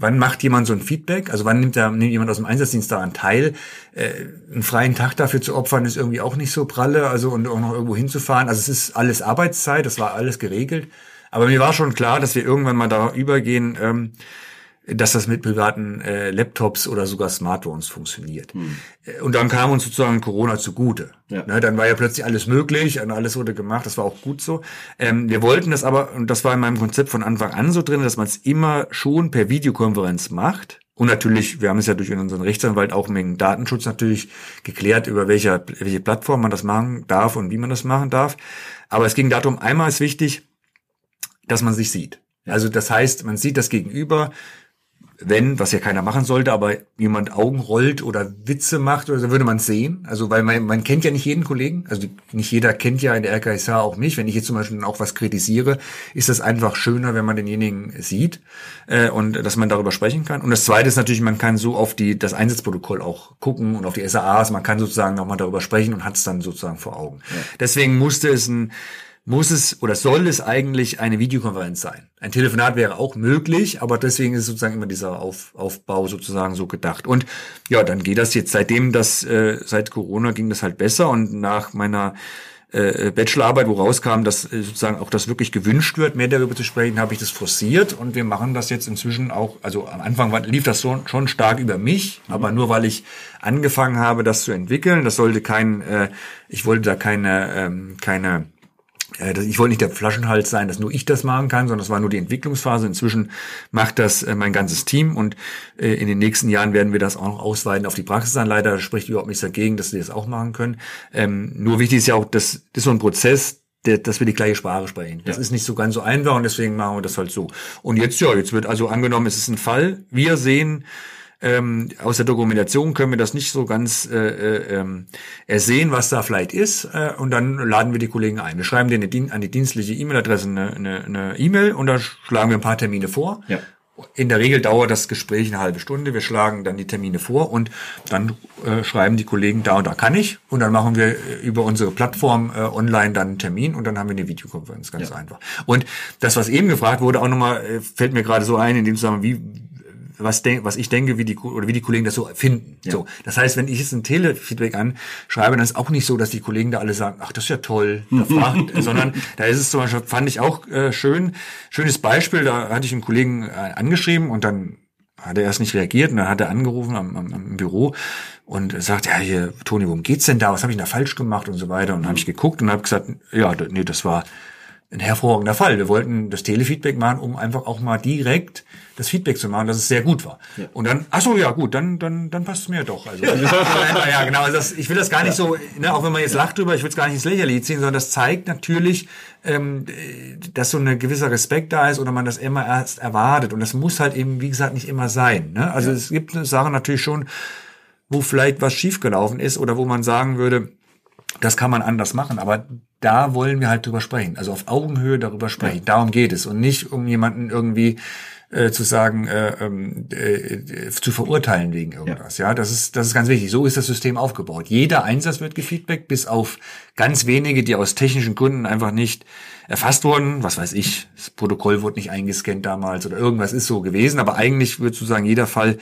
wann macht jemand so ein Feedback? Also wann nimmt, da, nimmt jemand aus dem Einsatzdienst daran teil? Äh, einen freien Tag dafür zu opfern, ist irgendwie auch nicht so pralle, also und auch noch irgendwo hinzufahren. Also es ist alles Arbeitszeit, das war alles geregelt. Aber mir war schon klar, dass wir irgendwann mal da übergehen, ähm, dass das mit privaten äh, Laptops oder sogar Smartphones funktioniert. Hm. Äh, und dann kam uns sozusagen Corona zugute. Ja. Ne, dann war ja plötzlich alles möglich und alles wurde gemacht, das war auch gut so. Ähm, wir wollten das aber, und das war in meinem Konzept von Anfang an so drin, dass man es immer schon per Videokonferenz macht. Und natürlich, wir haben es ja durch unseren Rechtsanwalt auch wegen Datenschutz natürlich geklärt, über welche, welche Plattform man das machen darf und wie man das machen darf. Aber es ging darum, einmal ist wichtig, dass man sich sieht. Also das heißt, man sieht das Gegenüber, wenn, was ja keiner machen sollte, aber jemand Augen rollt oder Witze macht oder so, würde man sehen. Also, weil man, man kennt ja nicht jeden Kollegen. Also nicht jeder kennt ja in der RKSH auch mich. Wenn ich jetzt zum Beispiel auch was kritisiere, ist das einfach schöner, wenn man denjenigen sieht äh, und dass man darüber sprechen kann. Und das Zweite ist natürlich, man kann so auf die das Einsatzprotokoll auch gucken und auf die SAAs. Man kann sozusagen nochmal darüber sprechen und hat es dann sozusagen vor Augen. Ja. Deswegen musste es ein muss es oder soll es eigentlich eine Videokonferenz sein. Ein Telefonat wäre auch möglich, aber deswegen ist sozusagen immer dieser Auf, Aufbau sozusagen so gedacht. Und ja, dann geht das jetzt seitdem das äh, seit Corona ging das halt besser und nach meiner äh, Bachelorarbeit, wo rauskam, dass äh, sozusagen auch das wirklich gewünscht wird, mehr darüber zu sprechen, habe ich das forciert und wir machen das jetzt inzwischen auch, also am Anfang war, lief das so, schon stark über mich, mhm. aber nur weil ich angefangen habe, das zu entwickeln, das sollte kein, äh, ich wollte da keine, ähm, keine ich wollte nicht der Flaschenhals sein, dass nur ich das machen kann, sondern es war nur die Entwicklungsphase. Inzwischen macht das äh, mein ganzes Team und äh, in den nächsten Jahren werden wir das auch noch ausweiten auf die Praxisanleiter. Da spricht überhaupt nichts dagegen, dass sie das auch machen können. Ähm, nur wichtig ist ja auch, dass das ist so ein Prozess, dass wir die gleiche Sprache sprechen. Das ja. ist nicht so ganz so einfach und deswegen machen wir das halt so. Und jetzt ja, jetzt wird also angenommen, es ist ein Fall. Wir sehen ähm, aus der Dokumentation können wir das nicht so ganz äh, äh, ähm, ersehen, was da vielleicht ist. Äh, und dann laden wir die Kollegen ein. Wir schreiben denen an die dienstliche E-Mail-Adresse eine E-Mail e und da schlagen wir ein paar Termine vor. Ja. In der Regel dauert das Gespräch eine halbe Stunde. Wir schlagen dann die Termine vor und dann äh, schreiben die Kollegen, da und da kann ich. Und dann machen wir äh, über unsere Plattform äh, online dann einen Termin und dann haben wir eine Videokonferenz, ganz ja. einfach. Und das, was eben gefragt wurde, auch nochmal, äh, fällt mir gerade so ein, in dem Zusammenhang, wie, was, denk, was ich denke, wie die oder wie die Kollegen das so finden. Ja. So, das heißt, wenn ich jetzt ein Telefeedback anschreibe, dann ist auch nicht so, dass die Kollegen da alle sagen, ach, das ist ja toll, da fragt, sondern da ist es zum Beispiel, fand ich auch äh, schön, schönes Beispiel, da hatte ich einen Kollegen äh, angeschrieben und dann hat er erst nicht reagiert und dann hat er angerufen am, am, am Büro und sagt, ja, hier, Toni, worum geht's denn da? Was habe ich da falsch gemacht und so weiter? Und dann habe ich geguckt und habe gesagt, ja, nee, das war ein hervorragender Fall. Wir wollten das Telefeedback machen, um einfach auch mal direkt das Feedback zu machen, dass es sehr gut war. Ja. Und dann, ach so, ja gut, dann dann dann passt es mir doch. Also ja, genau. Also das, ich will das gar nicht ja. so, ne, auch wenn man jetzt lacht drüber, ich will es gar nicht ins Lächerliche ziehen, sondern das zeigt natürlich, ähm, dass so ein gewisser Respekt da ist oder man das immer erst erwartet. Und das muss halt eben, wie gesagt, nicht immer sein. Ne? Also es gibt Sachen natürlich schon, wo vielleicht was schiefgelaufen ist oder wo man sagen würde, das kann man anders machen, aber da wollen wir halt drüber sprechen. Also auf Augenhöhe darüber sprechen. Ja. Darum geht es. Und nicht um jemanden irgendwie äh, zu sagen, äh, ähm, äh, zu verurteilen wegen irgendwas. Ja. ja, das ist das ist ganz wichtig. So ist das System aufgebaut. Jeder Einsatz wird gefeedbackt, bis auf ganz wenige, die aus technischen Gründen einfach nicht erfasst wurden. Was weiß ich, das Protokoll wurde nicht eingescannt damals oder irgendwas ist so gewesen. Aber eigentlich wird sozusagen jeder Fall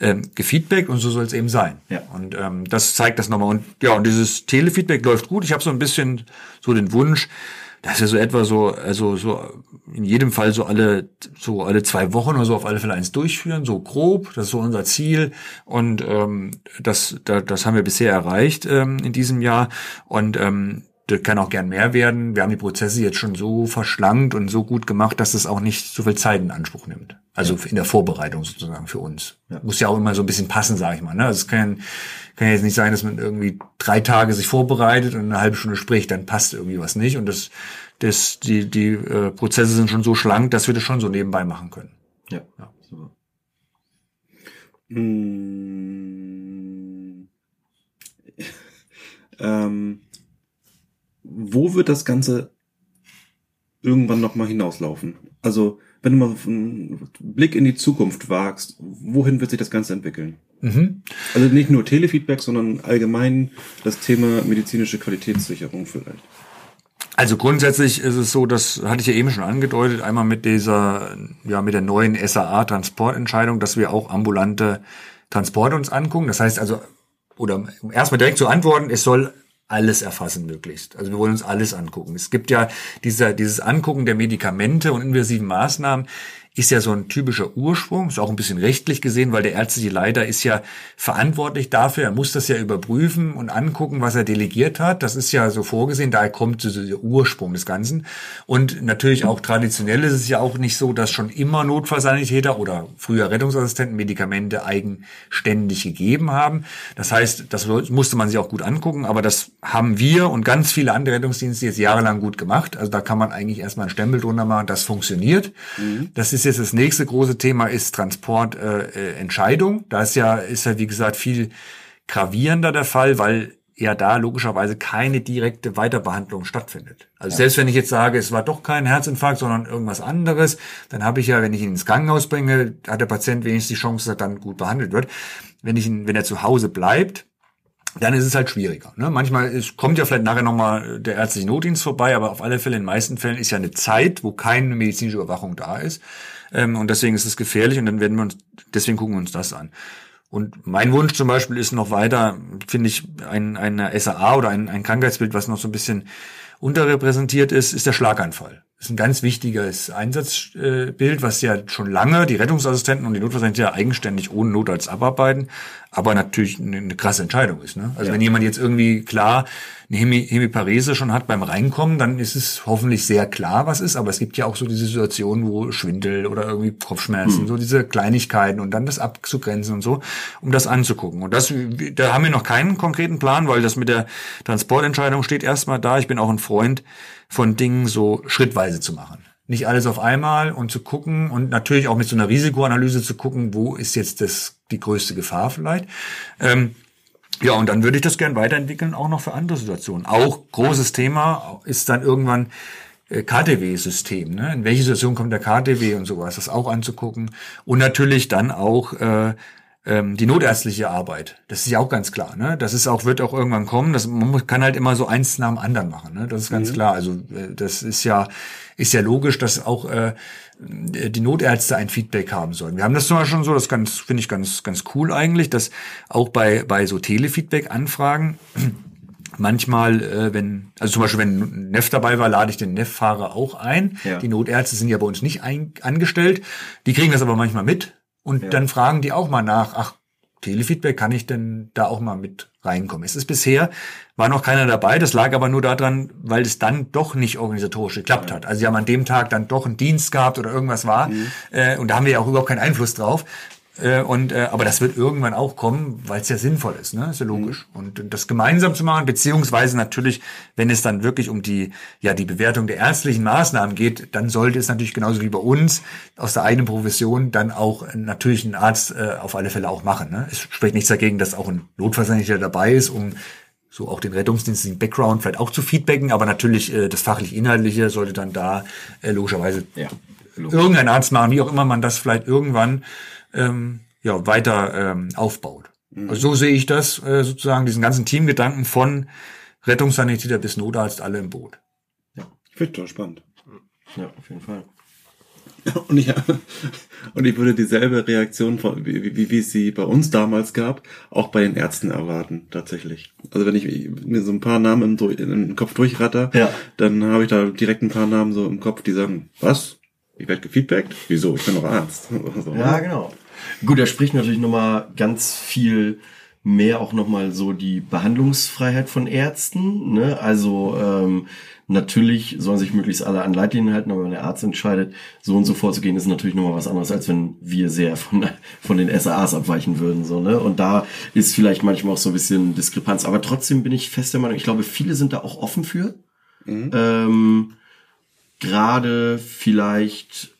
ähm, gefeedbackt und so soll es eben sein. Ja. Und ähm, das zeigt das nochmal. Und ja, und dieses Telefeedback läuft gut. Ich habe so ein bisschen so den Wunsch dass wir so etwa so, also so in jedem Fall so alle, so alle zwei Wochen oder so auf alle Fälle eins durchführen, so grob, das ist so unser Ziel und ähm, das, da, das haben wir bisher erreicht ähm, in diesem Jahr und ähm, das kann auch gern mehr werden. Wir haben die Prozesse jetzt schon so verschlankt und so gut gemacht, dass es auch nicht so viel Zeit in Anspruch nimmt. Also ja. in der Vorbereitung sozusagen für uns. Ja. Muss ja auch immer so ein bisschen passen, sage ich mal. Ne? Also es kann, kann ja jetzt nicht sein, dass man irgendwie drei Tage sich vorbereitet und eine halbe Stunde spricht, dann passt irgendwie was nicht. Und das, das, die, die äh, Prozesse sind schon so schlank, dass wir das schon so nebenbei machen können. Ja. ja. Super. Mmh. ähm wo wird das Ganze irgendwann nochmal hinauslaufen? Also, wenn du mal einen Blick in die Zukunft wagst, wohin wird sich das Ganze entwickeln? Mhm. Also nicht nur Telefeedback, sondern allgemein das Thema medizinische Qualitätssicherung vielleicht. Also grundsätzlich ist es so, das hatte ich ja eben schon angedeutet, einmal mit dieser, ja, mit der neuen SAA-Transportentscheidung, dass wir auch ambulante Transporte uns angucken. Das heißt also, oder um erstmal direkt zu antworten, es soll alles erfassen möglichst. Also wir wollen uns alles angucken. Es gibt ja dieser, dieses Angucken der Medikamente und invasiven Maßnahmen ist ja so ein typischer Ursprung, ist auch ein bisschen rechtlich gesehen, weil der ärztliche Leiter ist ja verantwortlich dafür, er muss das ja überprüfen und angucken, was er delegiert hat. Das ist ja so vorgesehen, daher kommt so der Ursprung des Ganzen. Und natürlich auch traditionell ist es ja auch nicht so, dass schon immer Notfallsanitäter oder früher Rettungsassistenten Medikamente eigenständig gegeben haben. Das heißt, das musste man sich auch gut angucken, aber das haben wir und ganz viele andere Rettungsdienste jetzt jahrelang gut gemacht. Also da kann man eigentlich erstmal einen Stempel drunter machen, das funktioniert. Mhm. Das ist jetzt das nächste große Thema ist Transportentscheidung. Äh, da ist ja, ist ja wie gesagt viel gravierender der Fall, weil ja da logischerweise keine direkte Weiterbehandlung stattfindet. Also ja. selbst wenn ich jetzt sage, es war doch kein Herzinfarkt, sondern irgendwas anderes, dann habe ich ja, wenn ich ihn ins Krankenhaus bringe, hat der Patient wenigstens die Chance, dass er dann gut behandelt wird. Wenn ich ihn, wenn er zu Hause bleibt, dann ist es halt schwieriger. Ne? Manchmal ist, kommt ja vielleicht nachher nochmal der ärztliche Notdienst vorbei, aber auf alle Fälle in den meisten Fällen ist ja eine Zeit, wo keine medizinische Überwachung da ist. Ähm, und deswegen ist es gefährlich und dann werden wir uns, deswegen gucken wir uns das an. Und mein Wunsch zum Beispiel ist noch weiter, finde ich, ein, eine SAA oder ein, ein Krankheitsbild, was noch so ein bisschen unterrepräsentiert ist, ist der Schlaganfall. Das ist ein ganz wichtiges Einsatzbild, was ja schon lange die Rettungsassistenten und die Notfallsanitäter ja eigenständig ohne Notarzt abarbeiten, aber natürlich eine, eine krasse Entscheidung ist. Ne? Also ja. wenn jemand jetzt irgendwie klar eine Hemiparese schon hat beim Reinkommen, dann ist es hoffentlich sehr klar, was ist. Aber es gibt ja auch so diese Situationen, wo Schwindel oder irgendwie Kopfschmerzen, hm. so diese Kleinigkeiten und dann das abzugrenzen und so, um das anzugucken. Und das, da haben wir noch keinen konkreten Plan, weil das mit der Transportentscheidung steht erstmal da. Ich bin auch ein Freund von Dingen so schrittweise zu machen. Nicht alles auf einmal und zu gucken und natürlich auch mit so einer Risikoanalyse zu gucken, wo ist jetzt das, die größte Gefahr vielleicht. Ähm, ja, und dann würde ich das gern weiterentwickeln, auch noch für andere Situationen. Auch großes Thema ist dann irgendwann äh, KTW-System. Ne? In welche Situation kommt der KTW und sowas, das auch anzugucken. Und natürlich dann auch äh, ähm, die notärztliche Arbeit. Das ist ja auch ganz klar. Ne? Das ist auch wird auch irgendwann kommen. Das, man kann halt immer so eins nach dem anderen machen. Ne? Das ist ganz mhm. klar. Also äh, das ist ja ist ja logisch, dass auch äh, die Notärzte ein Feedback haben sollen. Wir haben das zum Beispiel schon so, das ganz finde ich ganz ganz cool eigentlich, dass auch bei bei so Telefeedback-Anfragen manchmal, äh, wenn, also zum Beispiel, wenn ein Neff dabei war, lade ich den Neff-Fahrer auch ein. Ja. Die Notärzte sind ja bei uns nicht ein, angestellt. Die kriegen das aber manchmal mit und ja. dann fragen die auch mal nach, ach, Telefeedback, kann ich denn da auch mal mit reinkommen? Es ist bisher, war noch keiner dabei, das lag aber nur daran, weil es dann doch nicht organisatorisch geklappt ja. hat. Also sie haben an dem Tag dann doch einen Dienst gehabt oder irgendwas war mhm. äh, und da haben wir ja auch überhaupt keinen Einfluss drauf. Äh, und, äh, aber das wird irgendwann auch kommen, weil es ja sinnvoll ist, ne? Ist ja logisch. Mhm. Und, und das gemeinsam zu machen, beziehungsweise natürlich, wenn es dann wirklich um die, ja, die Bewertung der ärztlichen Maßnahmen geht, dann sollte es natürlich genauso wie bei uns aus der eigenen Profession dann auch natürlich ein Arzt äh, auf alle Fälle auch machen. Ne? Es spricht nichts dagegen, dass auch ein Notfallsanitäter dabei ist, um so auch den rettungsdienstlichen Background vielleicht auch zu feedbacken, aber natürlich äh, das fachlich-inhaltliche sollte dann da äh, logischerweise ja, logisch. irgendein Arzt machen, wie auch immer man das vielleicht irgendwann ähm, ja, weiter ähm, aufbaut. Mhm. Also so sehe ich das äh, sozusagen, diesen ganzen Teamgedanken von Rettungssanitäter bis Notarzt alle im Boot. Ja, ich finde das spannend. Ja, auf jeden Fall. Und ich, und ich würde dieselbe Reaktion, von, wie, wie, wie es sie bei uns damals gab, auch bei den Ärzten erwarten, tatsächlich. Also wenn ich mir so ein paar Namen im, im Kopf durchratter, ja. dann habe ich da direkt ein paar Namen so im Kopf, die sagen, was? Ich werde gefeedbackt? Wieso? Ich bin doch Arzt. So, ja, genau. Gut, er spricht natürlich nochmal ganz viel mehr auch nochmal so die Behandlungsfreiheit von Ärzten. Ne? Also ähm, natürlich sollen sich möglichst alle an Leitlinien halten, aber wenn der Arzt entscheidet, so und so vorzugehen, ist natürlich nochmal was anderes, als wenn wir sehr von, von den SAAs abweichen würden. So, ne? Und da ist vielleicht manchmal auch so ein bisschen Diskrepanz. Aber trotzdem bin ich fest der Meinung, ich glaube, viele sind da auch offen für. Mhm. Ähm, Gerade vielleicht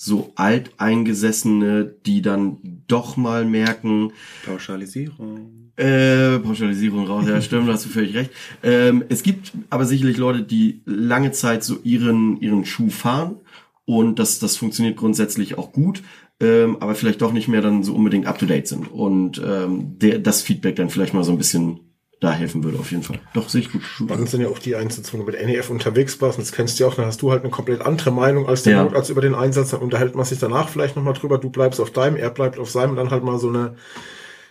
so alteingesessene, die dann doch mal merken. Pauschalisierung. Äh, Pauschalisierung raus, ja stimmt, hast du völlig recht. Ähm, es gibt aber sicherlich Leute, die lange Zeit so ihren, ihren Schuh fahren und das, das funktioniert grundsätzlich auch gut, ähm, aber vielleicht doch nicht mehr dann so unbedingt up to date sind und ähm, der, das Feedback dann vielleicht mal so ein bisschen da helfen würde auf jeden Fall. Doch, sehe ich gut. Spannend sind ja auch die Einsätze, wo du mit NEF unterwegs warst. Und das kennst du ja auch, dann hast du halt eine komplett andere Meinung als der ja. Notarzt über den Einsatz. Dann unterhält man sich danach vielleicht nochmal drüber. Du bleibst auf deinem, er bleibt auf seinem. Und dann halt mal so eine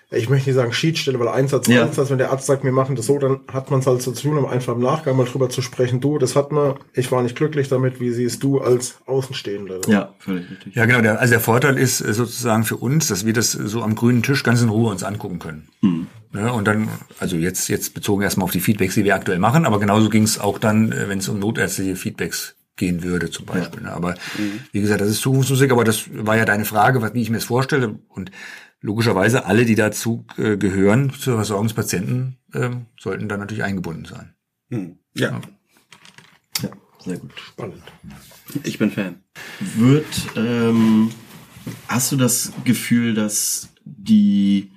ich möchte nicht sagen Schiedsstelle, weil Einsatz ja. Einsatz, wenn der Arzt sagt, wir machen das so, dann hat man es halt so zu tun, um einfach im Nachgang mal drüber zu sprechen. Du, das hat man, ich war nicht glücklich damit, wie siehst du als Außenstehender? Ja, völlig richtig. Ja, genau. Der, also der Vorteil ist äh, sozusagen für uns, dass wir das so am grünen Tisch ganz in Ruhe uns angucken können. Mhm. Ja, und dann, also jetzt, jetzt bezogen erstmal auf die Feedbacks, die wir aktuell machen, aber genauso ging es auch dann, äh, wenn es um notärztliche Feedbacks gehen würde zum Beispiel. Ja. Ne? Aber mhm. wie gesagt, das ist Zukunftsmusik, aber das war ja deine Frage, wie ich mir das vorstelle. Und logischerweise alle, die dazu äh, gehören, zur Versorgungspatienten, äh, sollten dann natürlich eingebunden sein. Hm. Ja. Ja, sehr gut. Spannend. Ich bin Fan. Wird, ähm, hast du das Gefühl, dass die,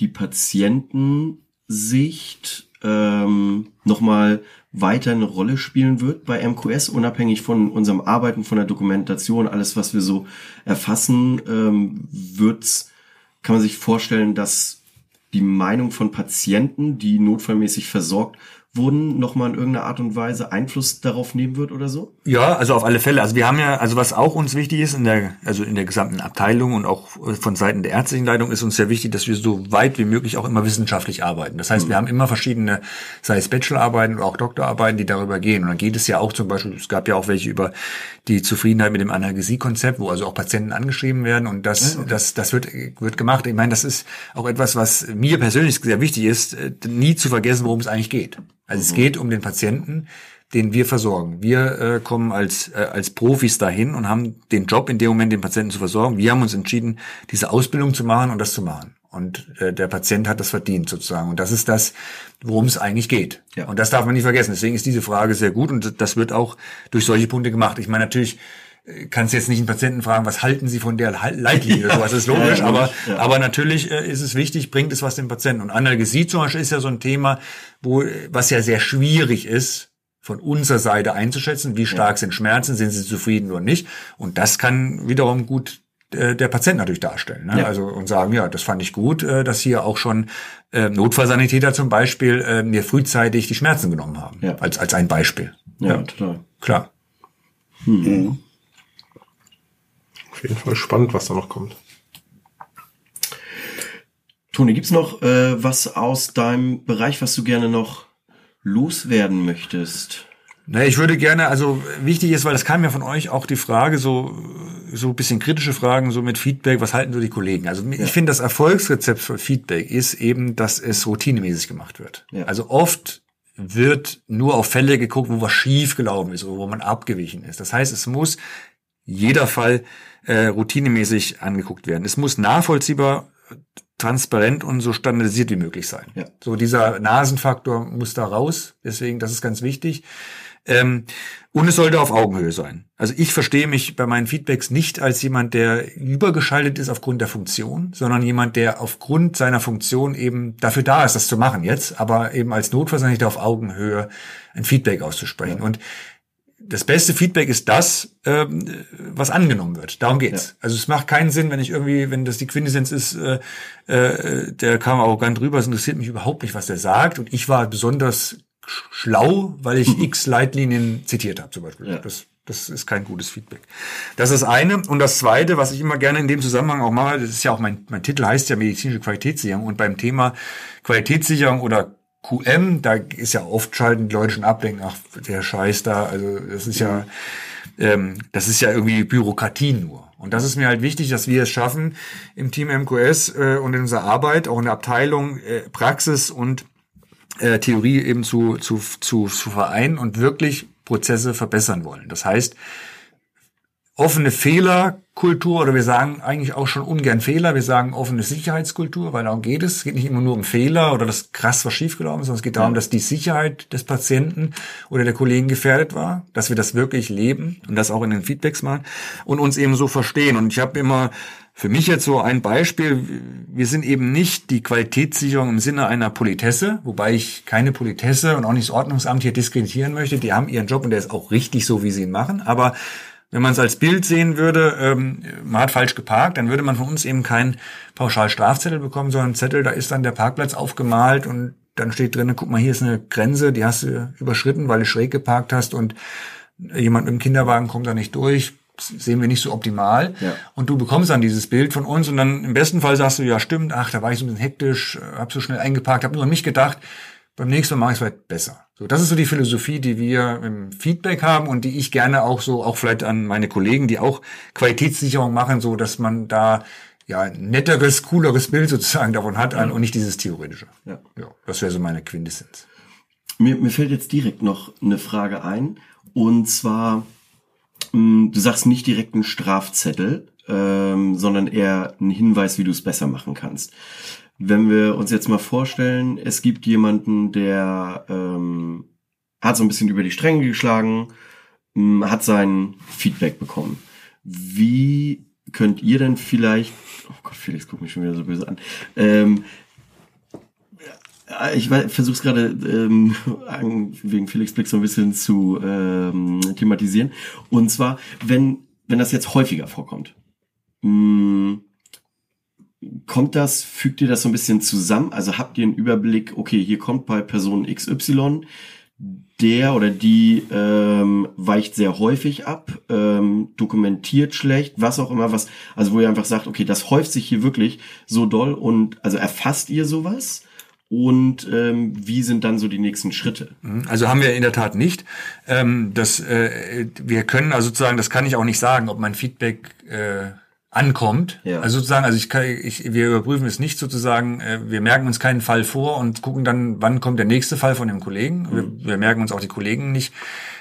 die Patientensicht ähm, nochmal weiter eine Rolle spielen wird bei MQS, unabhängig von unserem Arbeiten, von der Dokumentation, alles, was wir so erfassen, ähm, wird's kann man sich vorstellen, dass die Meinung von Patienten, die notfallmäßig versorgt wurden, nochmal in irgendeiner Art und Weise Einfluss darauf nehmen wird oder so? Ja, also auf alle Fälle. Also wir haben ja, also was auch uns wichtig ist in der, also in der gesamten Abteilung und auch von Seiten der ärztlichen Leitung ist uns sehr wichtig, dass wir so weit wie möglich auch immer wissenschaftlich arbeiten. Das heißt, mhm. wir haben immer verschiedene, sei es Bachelorarbeiten oder auch Doktorarbeiten, die darüber gehen. Und dann geht es ja auch zum Beispiel, es gab ja auch welche über die Zufriedenheit mit dem Analgesiekonzept, wo also auch Patienten angeschrieben werden und das, okay. das, das wird, wird gemacht. Ich meine, das ist auch etwas, was mir persönlich sehr wichtig ist, äh, nie zu vergessen, worum es eigentlich geht. Also mhm. es geht um den Patienten, den wir versorgen. Wir äh, kommen als, äh, als Profis dahin und haben den Job in dem Moment, den Patienten zu versorgen. Wir haben uns entschieden, diese Ausbildung zu machen und das zu machen. Und äh, der Patient hat das verdient sozusagen. Und das ist das, worum es eigentlich geht. Ja. Und das darf man nicht vergessen. Deswegen ist diese Frage sehr gut und das wird auch durch solche Punkte gemacht. Ich meine natürlich kannst jetzt nicht einen Patienten fragen, was halten Sie von der Leitlinie? Ja. Sowas ist logisch, ja, aber, ja. aber natürlich äh, ist es wichtig, bringt es was dem Patienten. Und Analgesie zum Beispiel ist ja so ein Thema, wo, was ja sehr schwierig ist, von unserer Seite einzuschätzen, wie stark sind Schmerzen, sind sie zufrieden oder nicht. Und das kann wiederum gut äh, der Patient natürlich darstellen. Ne? Ja. Also und sagen, ja, das fand ich gut, äh, dass hier auch schon äh, Notfallsanitäter zum Beispiel äh, mir frühzeitig die Schmerzen genommen haben. Ja. Als, als ein Beispiel. Ja, ja. total. Klar. Hm. Auf jeden Fall spannend, was da noch kommt. Toni, gibt's noch äh, was aus deinem Bereich, was du gerne noch loswerden möchtest? Na, ich würde gerne, also wichtig ist, weil das kam ja von euch auch die Frage, so so ein bisschen kritische Fragen, so mit Feedback, was halten so die Kollegen? Also ja. ich finde, das Erfolgsrezept für Feedback ist eben, dass es routinemäßig gemacht wird. Ja. Also oft wird nur auf Fälle geguckt, wo was schief gelaufen ist oder wo man abgewichen ist. Das heißt, es muss jeder Fall äh, routinemäßig angeguckt werden. Es muss nachvollziehbar transparent und so standardisiert wie möglich sein. Ja. So dieser Nasenfaktor muss da raus. Deswegen, das ist ganz wichtig. Ähm, und es sollte auf Augenhöhe sein. Also ich verstehe mich bei meinen Feedbacks nicht als jemand, der übergeschaltet ist aufgrund der Funktion, sondern jemand, der aufgrund seiner Funktion eben dafür da ist, das zu machen jetzt, aber eben als Notfallsanitäter auf Augenhöhe ein Feedback auszusprechen. Ja. Und das beste Feedback ist das, ähm, was angenommen wird. Darum geht's. Ja. Also es macht keinen Sinn, wenn ich irgendwie, wenn das die Quintessenz ist, äh, äh, der kam arrogant rüber, es interessiert mich überhaupt nicht, was der sagt. Und ich war besonders schlau, weil ich x Leitlinien zitiert habe, zum Beispiel. Ja. Das, das ist kein gutes Feedback. Das ist eine. Und das zweite, was ich immer gerne in dem Zusammenhang auch mache, das ist ja auch mein, mein Titel heißt ja medizinische Qualitätssicherung. Und beim Thema Qualitätssicherung oder QM, da ist ja oft schalten die Leute schon ab, denken, ach, der Scheiß da, also das ist ja, ähm, das ist ja irgendwie Bürokratie nur. Und das ist mir halt wichtig, dass wir es schaffen, im Team MQS äh, und in unserer Arbeit, auch in der Abteilung äh, Praxis und äh, Theorie eben zu, zu, zu, zu vereinen und wirklich Prozesse verbessern wollen. Das heißt, offene Fehlerkultur oder wir sagen eigentlich auch schon ungern Fehler, wir sagen offene Sicherheitskultur, weil darum geht es. Es geht nicht immer nur um Fehler oder das krass was schiefgelaufen ist, sondern es geht darum, dass die Sicherheit des Patienten oder der Kollegen gefährdet war, dass wir das wirklich leben und das auch in den Feedbacks machen und uns eben so verstehen. Und ich habe immer für mich jetzt so ein Beispiel, wir sind eben nicht die Qualitätssicherung im Sinne einer Politesse, wobei ich keine Politesse und auch nicht das Ordnungsamt hier diskreditieren möchte. Die haben ihren Job und der ist auch richtig so, wie sie ihn machen. Aber wenn man es als Bild sehen würde, ähm, man hat falsch geparkt, dann würde man von uns eben keinen Pauschalstrafzettel bekommen, sondern einen Zettel, da ist dann der Parkplatz aufgemalt und dann steht drin, guck mal, hier ist eine Grenze, die hast du überschritten, weil du schräg geparkt hast und jemand mit dem Kinderwagen kommt da nicht durch. Das sehen wir nicht so optimal. Ja. Und du bekommst dann dieses Bild von uns und dann im besten Fall sagst du, ja stimmt, ach, da war ich so ein bisschen hektisch, hab so schnell eingeparkt, hab nur an mich gedacht beim nächsten Mal mache ich es vielleicht besser. So, das ist so die Philosophie, die wir im Feedback haben und die ich gerne auch so, auch vielleicht an meine Kollegen, die auch Qualitätssicherung machen, so dass man da ja ein netteres, cooleres Bild sozusagen davon hat ja. und nicht dieses theoretische. Ja, ja das wäre so meine Quintessenz. Mir, mir fällt jetzt direkt noch eine Frage ein und zwar, mh, hm, du sagst nicht direkt einen Strafzettel, ähm, sondern eher einen Hinweis, wie du es besser machen kannst. Wenn wir uns jetzt mal vorstellen, es gibt jemanden, der ähm, hat so ein bisschen über die Stränge geschlagen, ähm, hat sein Feedback bekommen. Wie könnt ihr denn vielleicht, oh Gott, Felix guckt mich schon wieder so böse an, ähm, ich versuche es gerade ähm, wegen Felix Blick so ein bisschen zu ähm, thematisieren. Und zwar, wenn, wenn das jetzt häufiger vorkommt, mh, mm, kommt das, fügt ihr das so ein bisschen zusammen? Also habt ihr einen Überblick, okay, hier kommt bei Person XY der oder die ähm, weicht sehr häufig ab, ähm, dokumentiert schlecht, was auch immer, was, also wo ihr einfach sagt, okay, das häuft sich hier wirklich so doll und also erfasst ihr sowas? Und ähm, wie sind dann so die nächsten Schritte? Also haben wir in der Tat nicht. Ähm, das, äh, wir können also sozusagen, das kann ich auch nicht sagen, ob mein Feedback äh, ankommt. Ja. Also sozusagen, also ich, kann, ich wir überprüfen es nicht sozusagen, äh, wir merken uns keinen Fall vor und gucken dann, wann kommt der nächste Fall von dem Kollegen. Mhm. Wir, wir merken uns auch die Kollegen nicht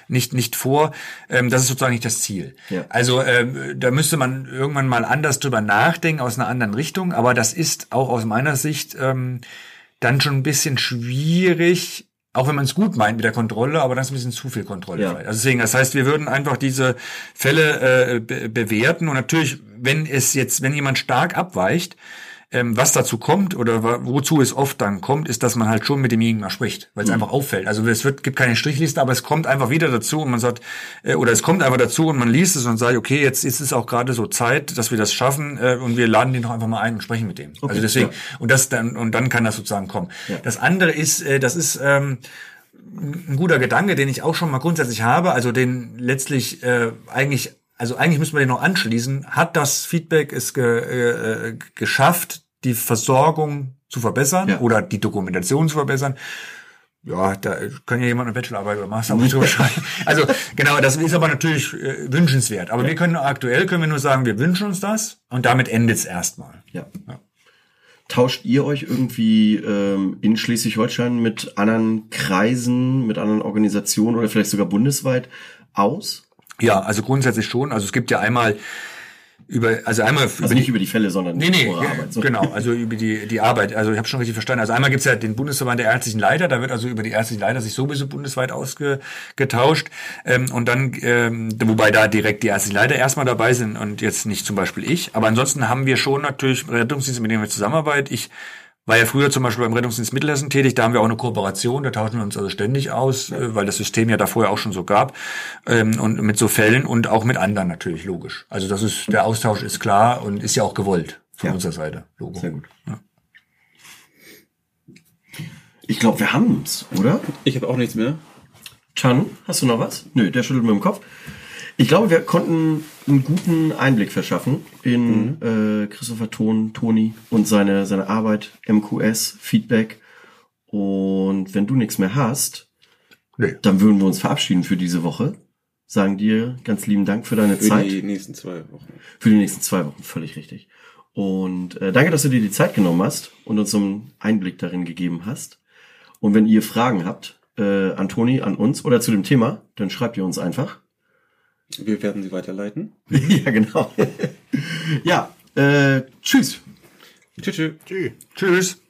nicht nicht vor. Ähm, das ist sozusagen nicht das Ziel. Ja. Also äh, da müsste man irgendwann mal anders drüber nachdenken aus einer anderen Richtung. Aber das ist auch aus meiner Sicht ähm, dann schon ein bisschen schwierig, auch wenn man es gut meint mit der Kontrolle, aber das ist ein bisschen zu viel Kontrolle. Ja. vielleicht. Also deswegen, das heißt, wir würden einfach diese Fälle äh, be bewerten und natürlich, wenn es jetzt, wenn jemand stark abweicht, ähm, was dazu kommt oder wozu es oft dann kommt, ist, dass man halt schon mit demjenigen mal spricht, weil es einfach auffällt. Also es wird, gibt keine Strichliste, aber es kommt einfach wieder dazu und man sagt, äh, oder es kommt einfach dazu und man liest es und sagt, okay, jetzt ist es auch gerade so Zeit, dass wir das schaffen äh, und wir laden den doch einfach mal ein und sprechen mit dem. also deswegen, und das dann, und dann kann das sozusagen kommen. Das andere ist, äh, das ist, ähm, ein guter Gedanke, den ich auch schon mal grundsätzlich habe, also den letztlich äh, eigentlich, also eigentlich müssen wir den noch anschließen, hat das Feedback es ge, äh, geschafft, die Versorgung zu verbessern Ja. oder die Dokumentation zu verbessern? Ja, da kann ja jemand eine Bachelorarbeit oder Masterarbeit drüber schreiben. Also genau, das ist aber natürlich äh, wünschenswert. Aber wir können aktuell können wir nur sagen, wir wünschen uns das und damit endet es erstmal. Ja. Tauscht ihr euch irgendwie ähm, in Schleswig-Holstein mit anderen Kreisen, mit anderen Organisationen oder vielleicht sogar bundesweit aus? Ja, also grundsätzlich schon. Also es gibt ja einmal über, also einmal Also nicht über die Fälle, sondern Nee, nee, Arbeit. So. genau, also über die, die Arbeit. Also ich habe schon richtig verstanden. Also einmal gibt's ja den Bundesverband der ärztlichen Leiter, da wird also über die ärztlichen Leiter sich sowieso bundesweit ausgetauscht. Ähm, und dann, ähm, wobei da direkt die ärztlichen Leiter erstmal dabei sind und jetzt nicht zum Beispiel ich. Aber ansonsten haben wir schon natürlich Rettungsdienste, mit denen wir zusammenarbeiten. Ich war ja früher zum Beispiel beim Rettungsdienst Mittelhessen tätig, da haben wir auch eine Kooperation, da tauschen wir uns also ständig aus, äh, weil das System ja da vorher auch schon so gab. Ähm, und mit so Fällen und auch mit anderen natürlich, logisch. Also das ist, der Austausch ist klar und ist ja auch gewollt von Ja. unserer Seite. Logo. Sehr gut. Ich glaube, wir haben's, oder? Ich habe auch nichts mehr. Chan, hast du noch was? Nö, der schüttelt mit dem Kopf. Ich glaube, wir konnten einen guten Einblick verschaffen in äh, Christopher Ton, Toni und seine, seine Arbeit, MQS, Feedback. Und wenn du nichts mehr hast, Nee. dann würden wir uns verabschieden für diese Woche. Sagen dir ganz lieben Dank für deine Für Zeit. die nächsten zwei Wochen. Für die nächsten zwei Wochen, völlig richtig. Und äh, danke, dass du dir die Zeit genommen hast und uns so einen Einblick darin gegeben hast. Und wenn ihr Fragen habt, äh, an Toni, an uns oder zu dem Thema, dann schreibt ihr uns einfach. Wir werden sie weiterleiten. ja, genau. ja, äh, tschüss. Tschüss. tschüss. Tschüss. Tschüss.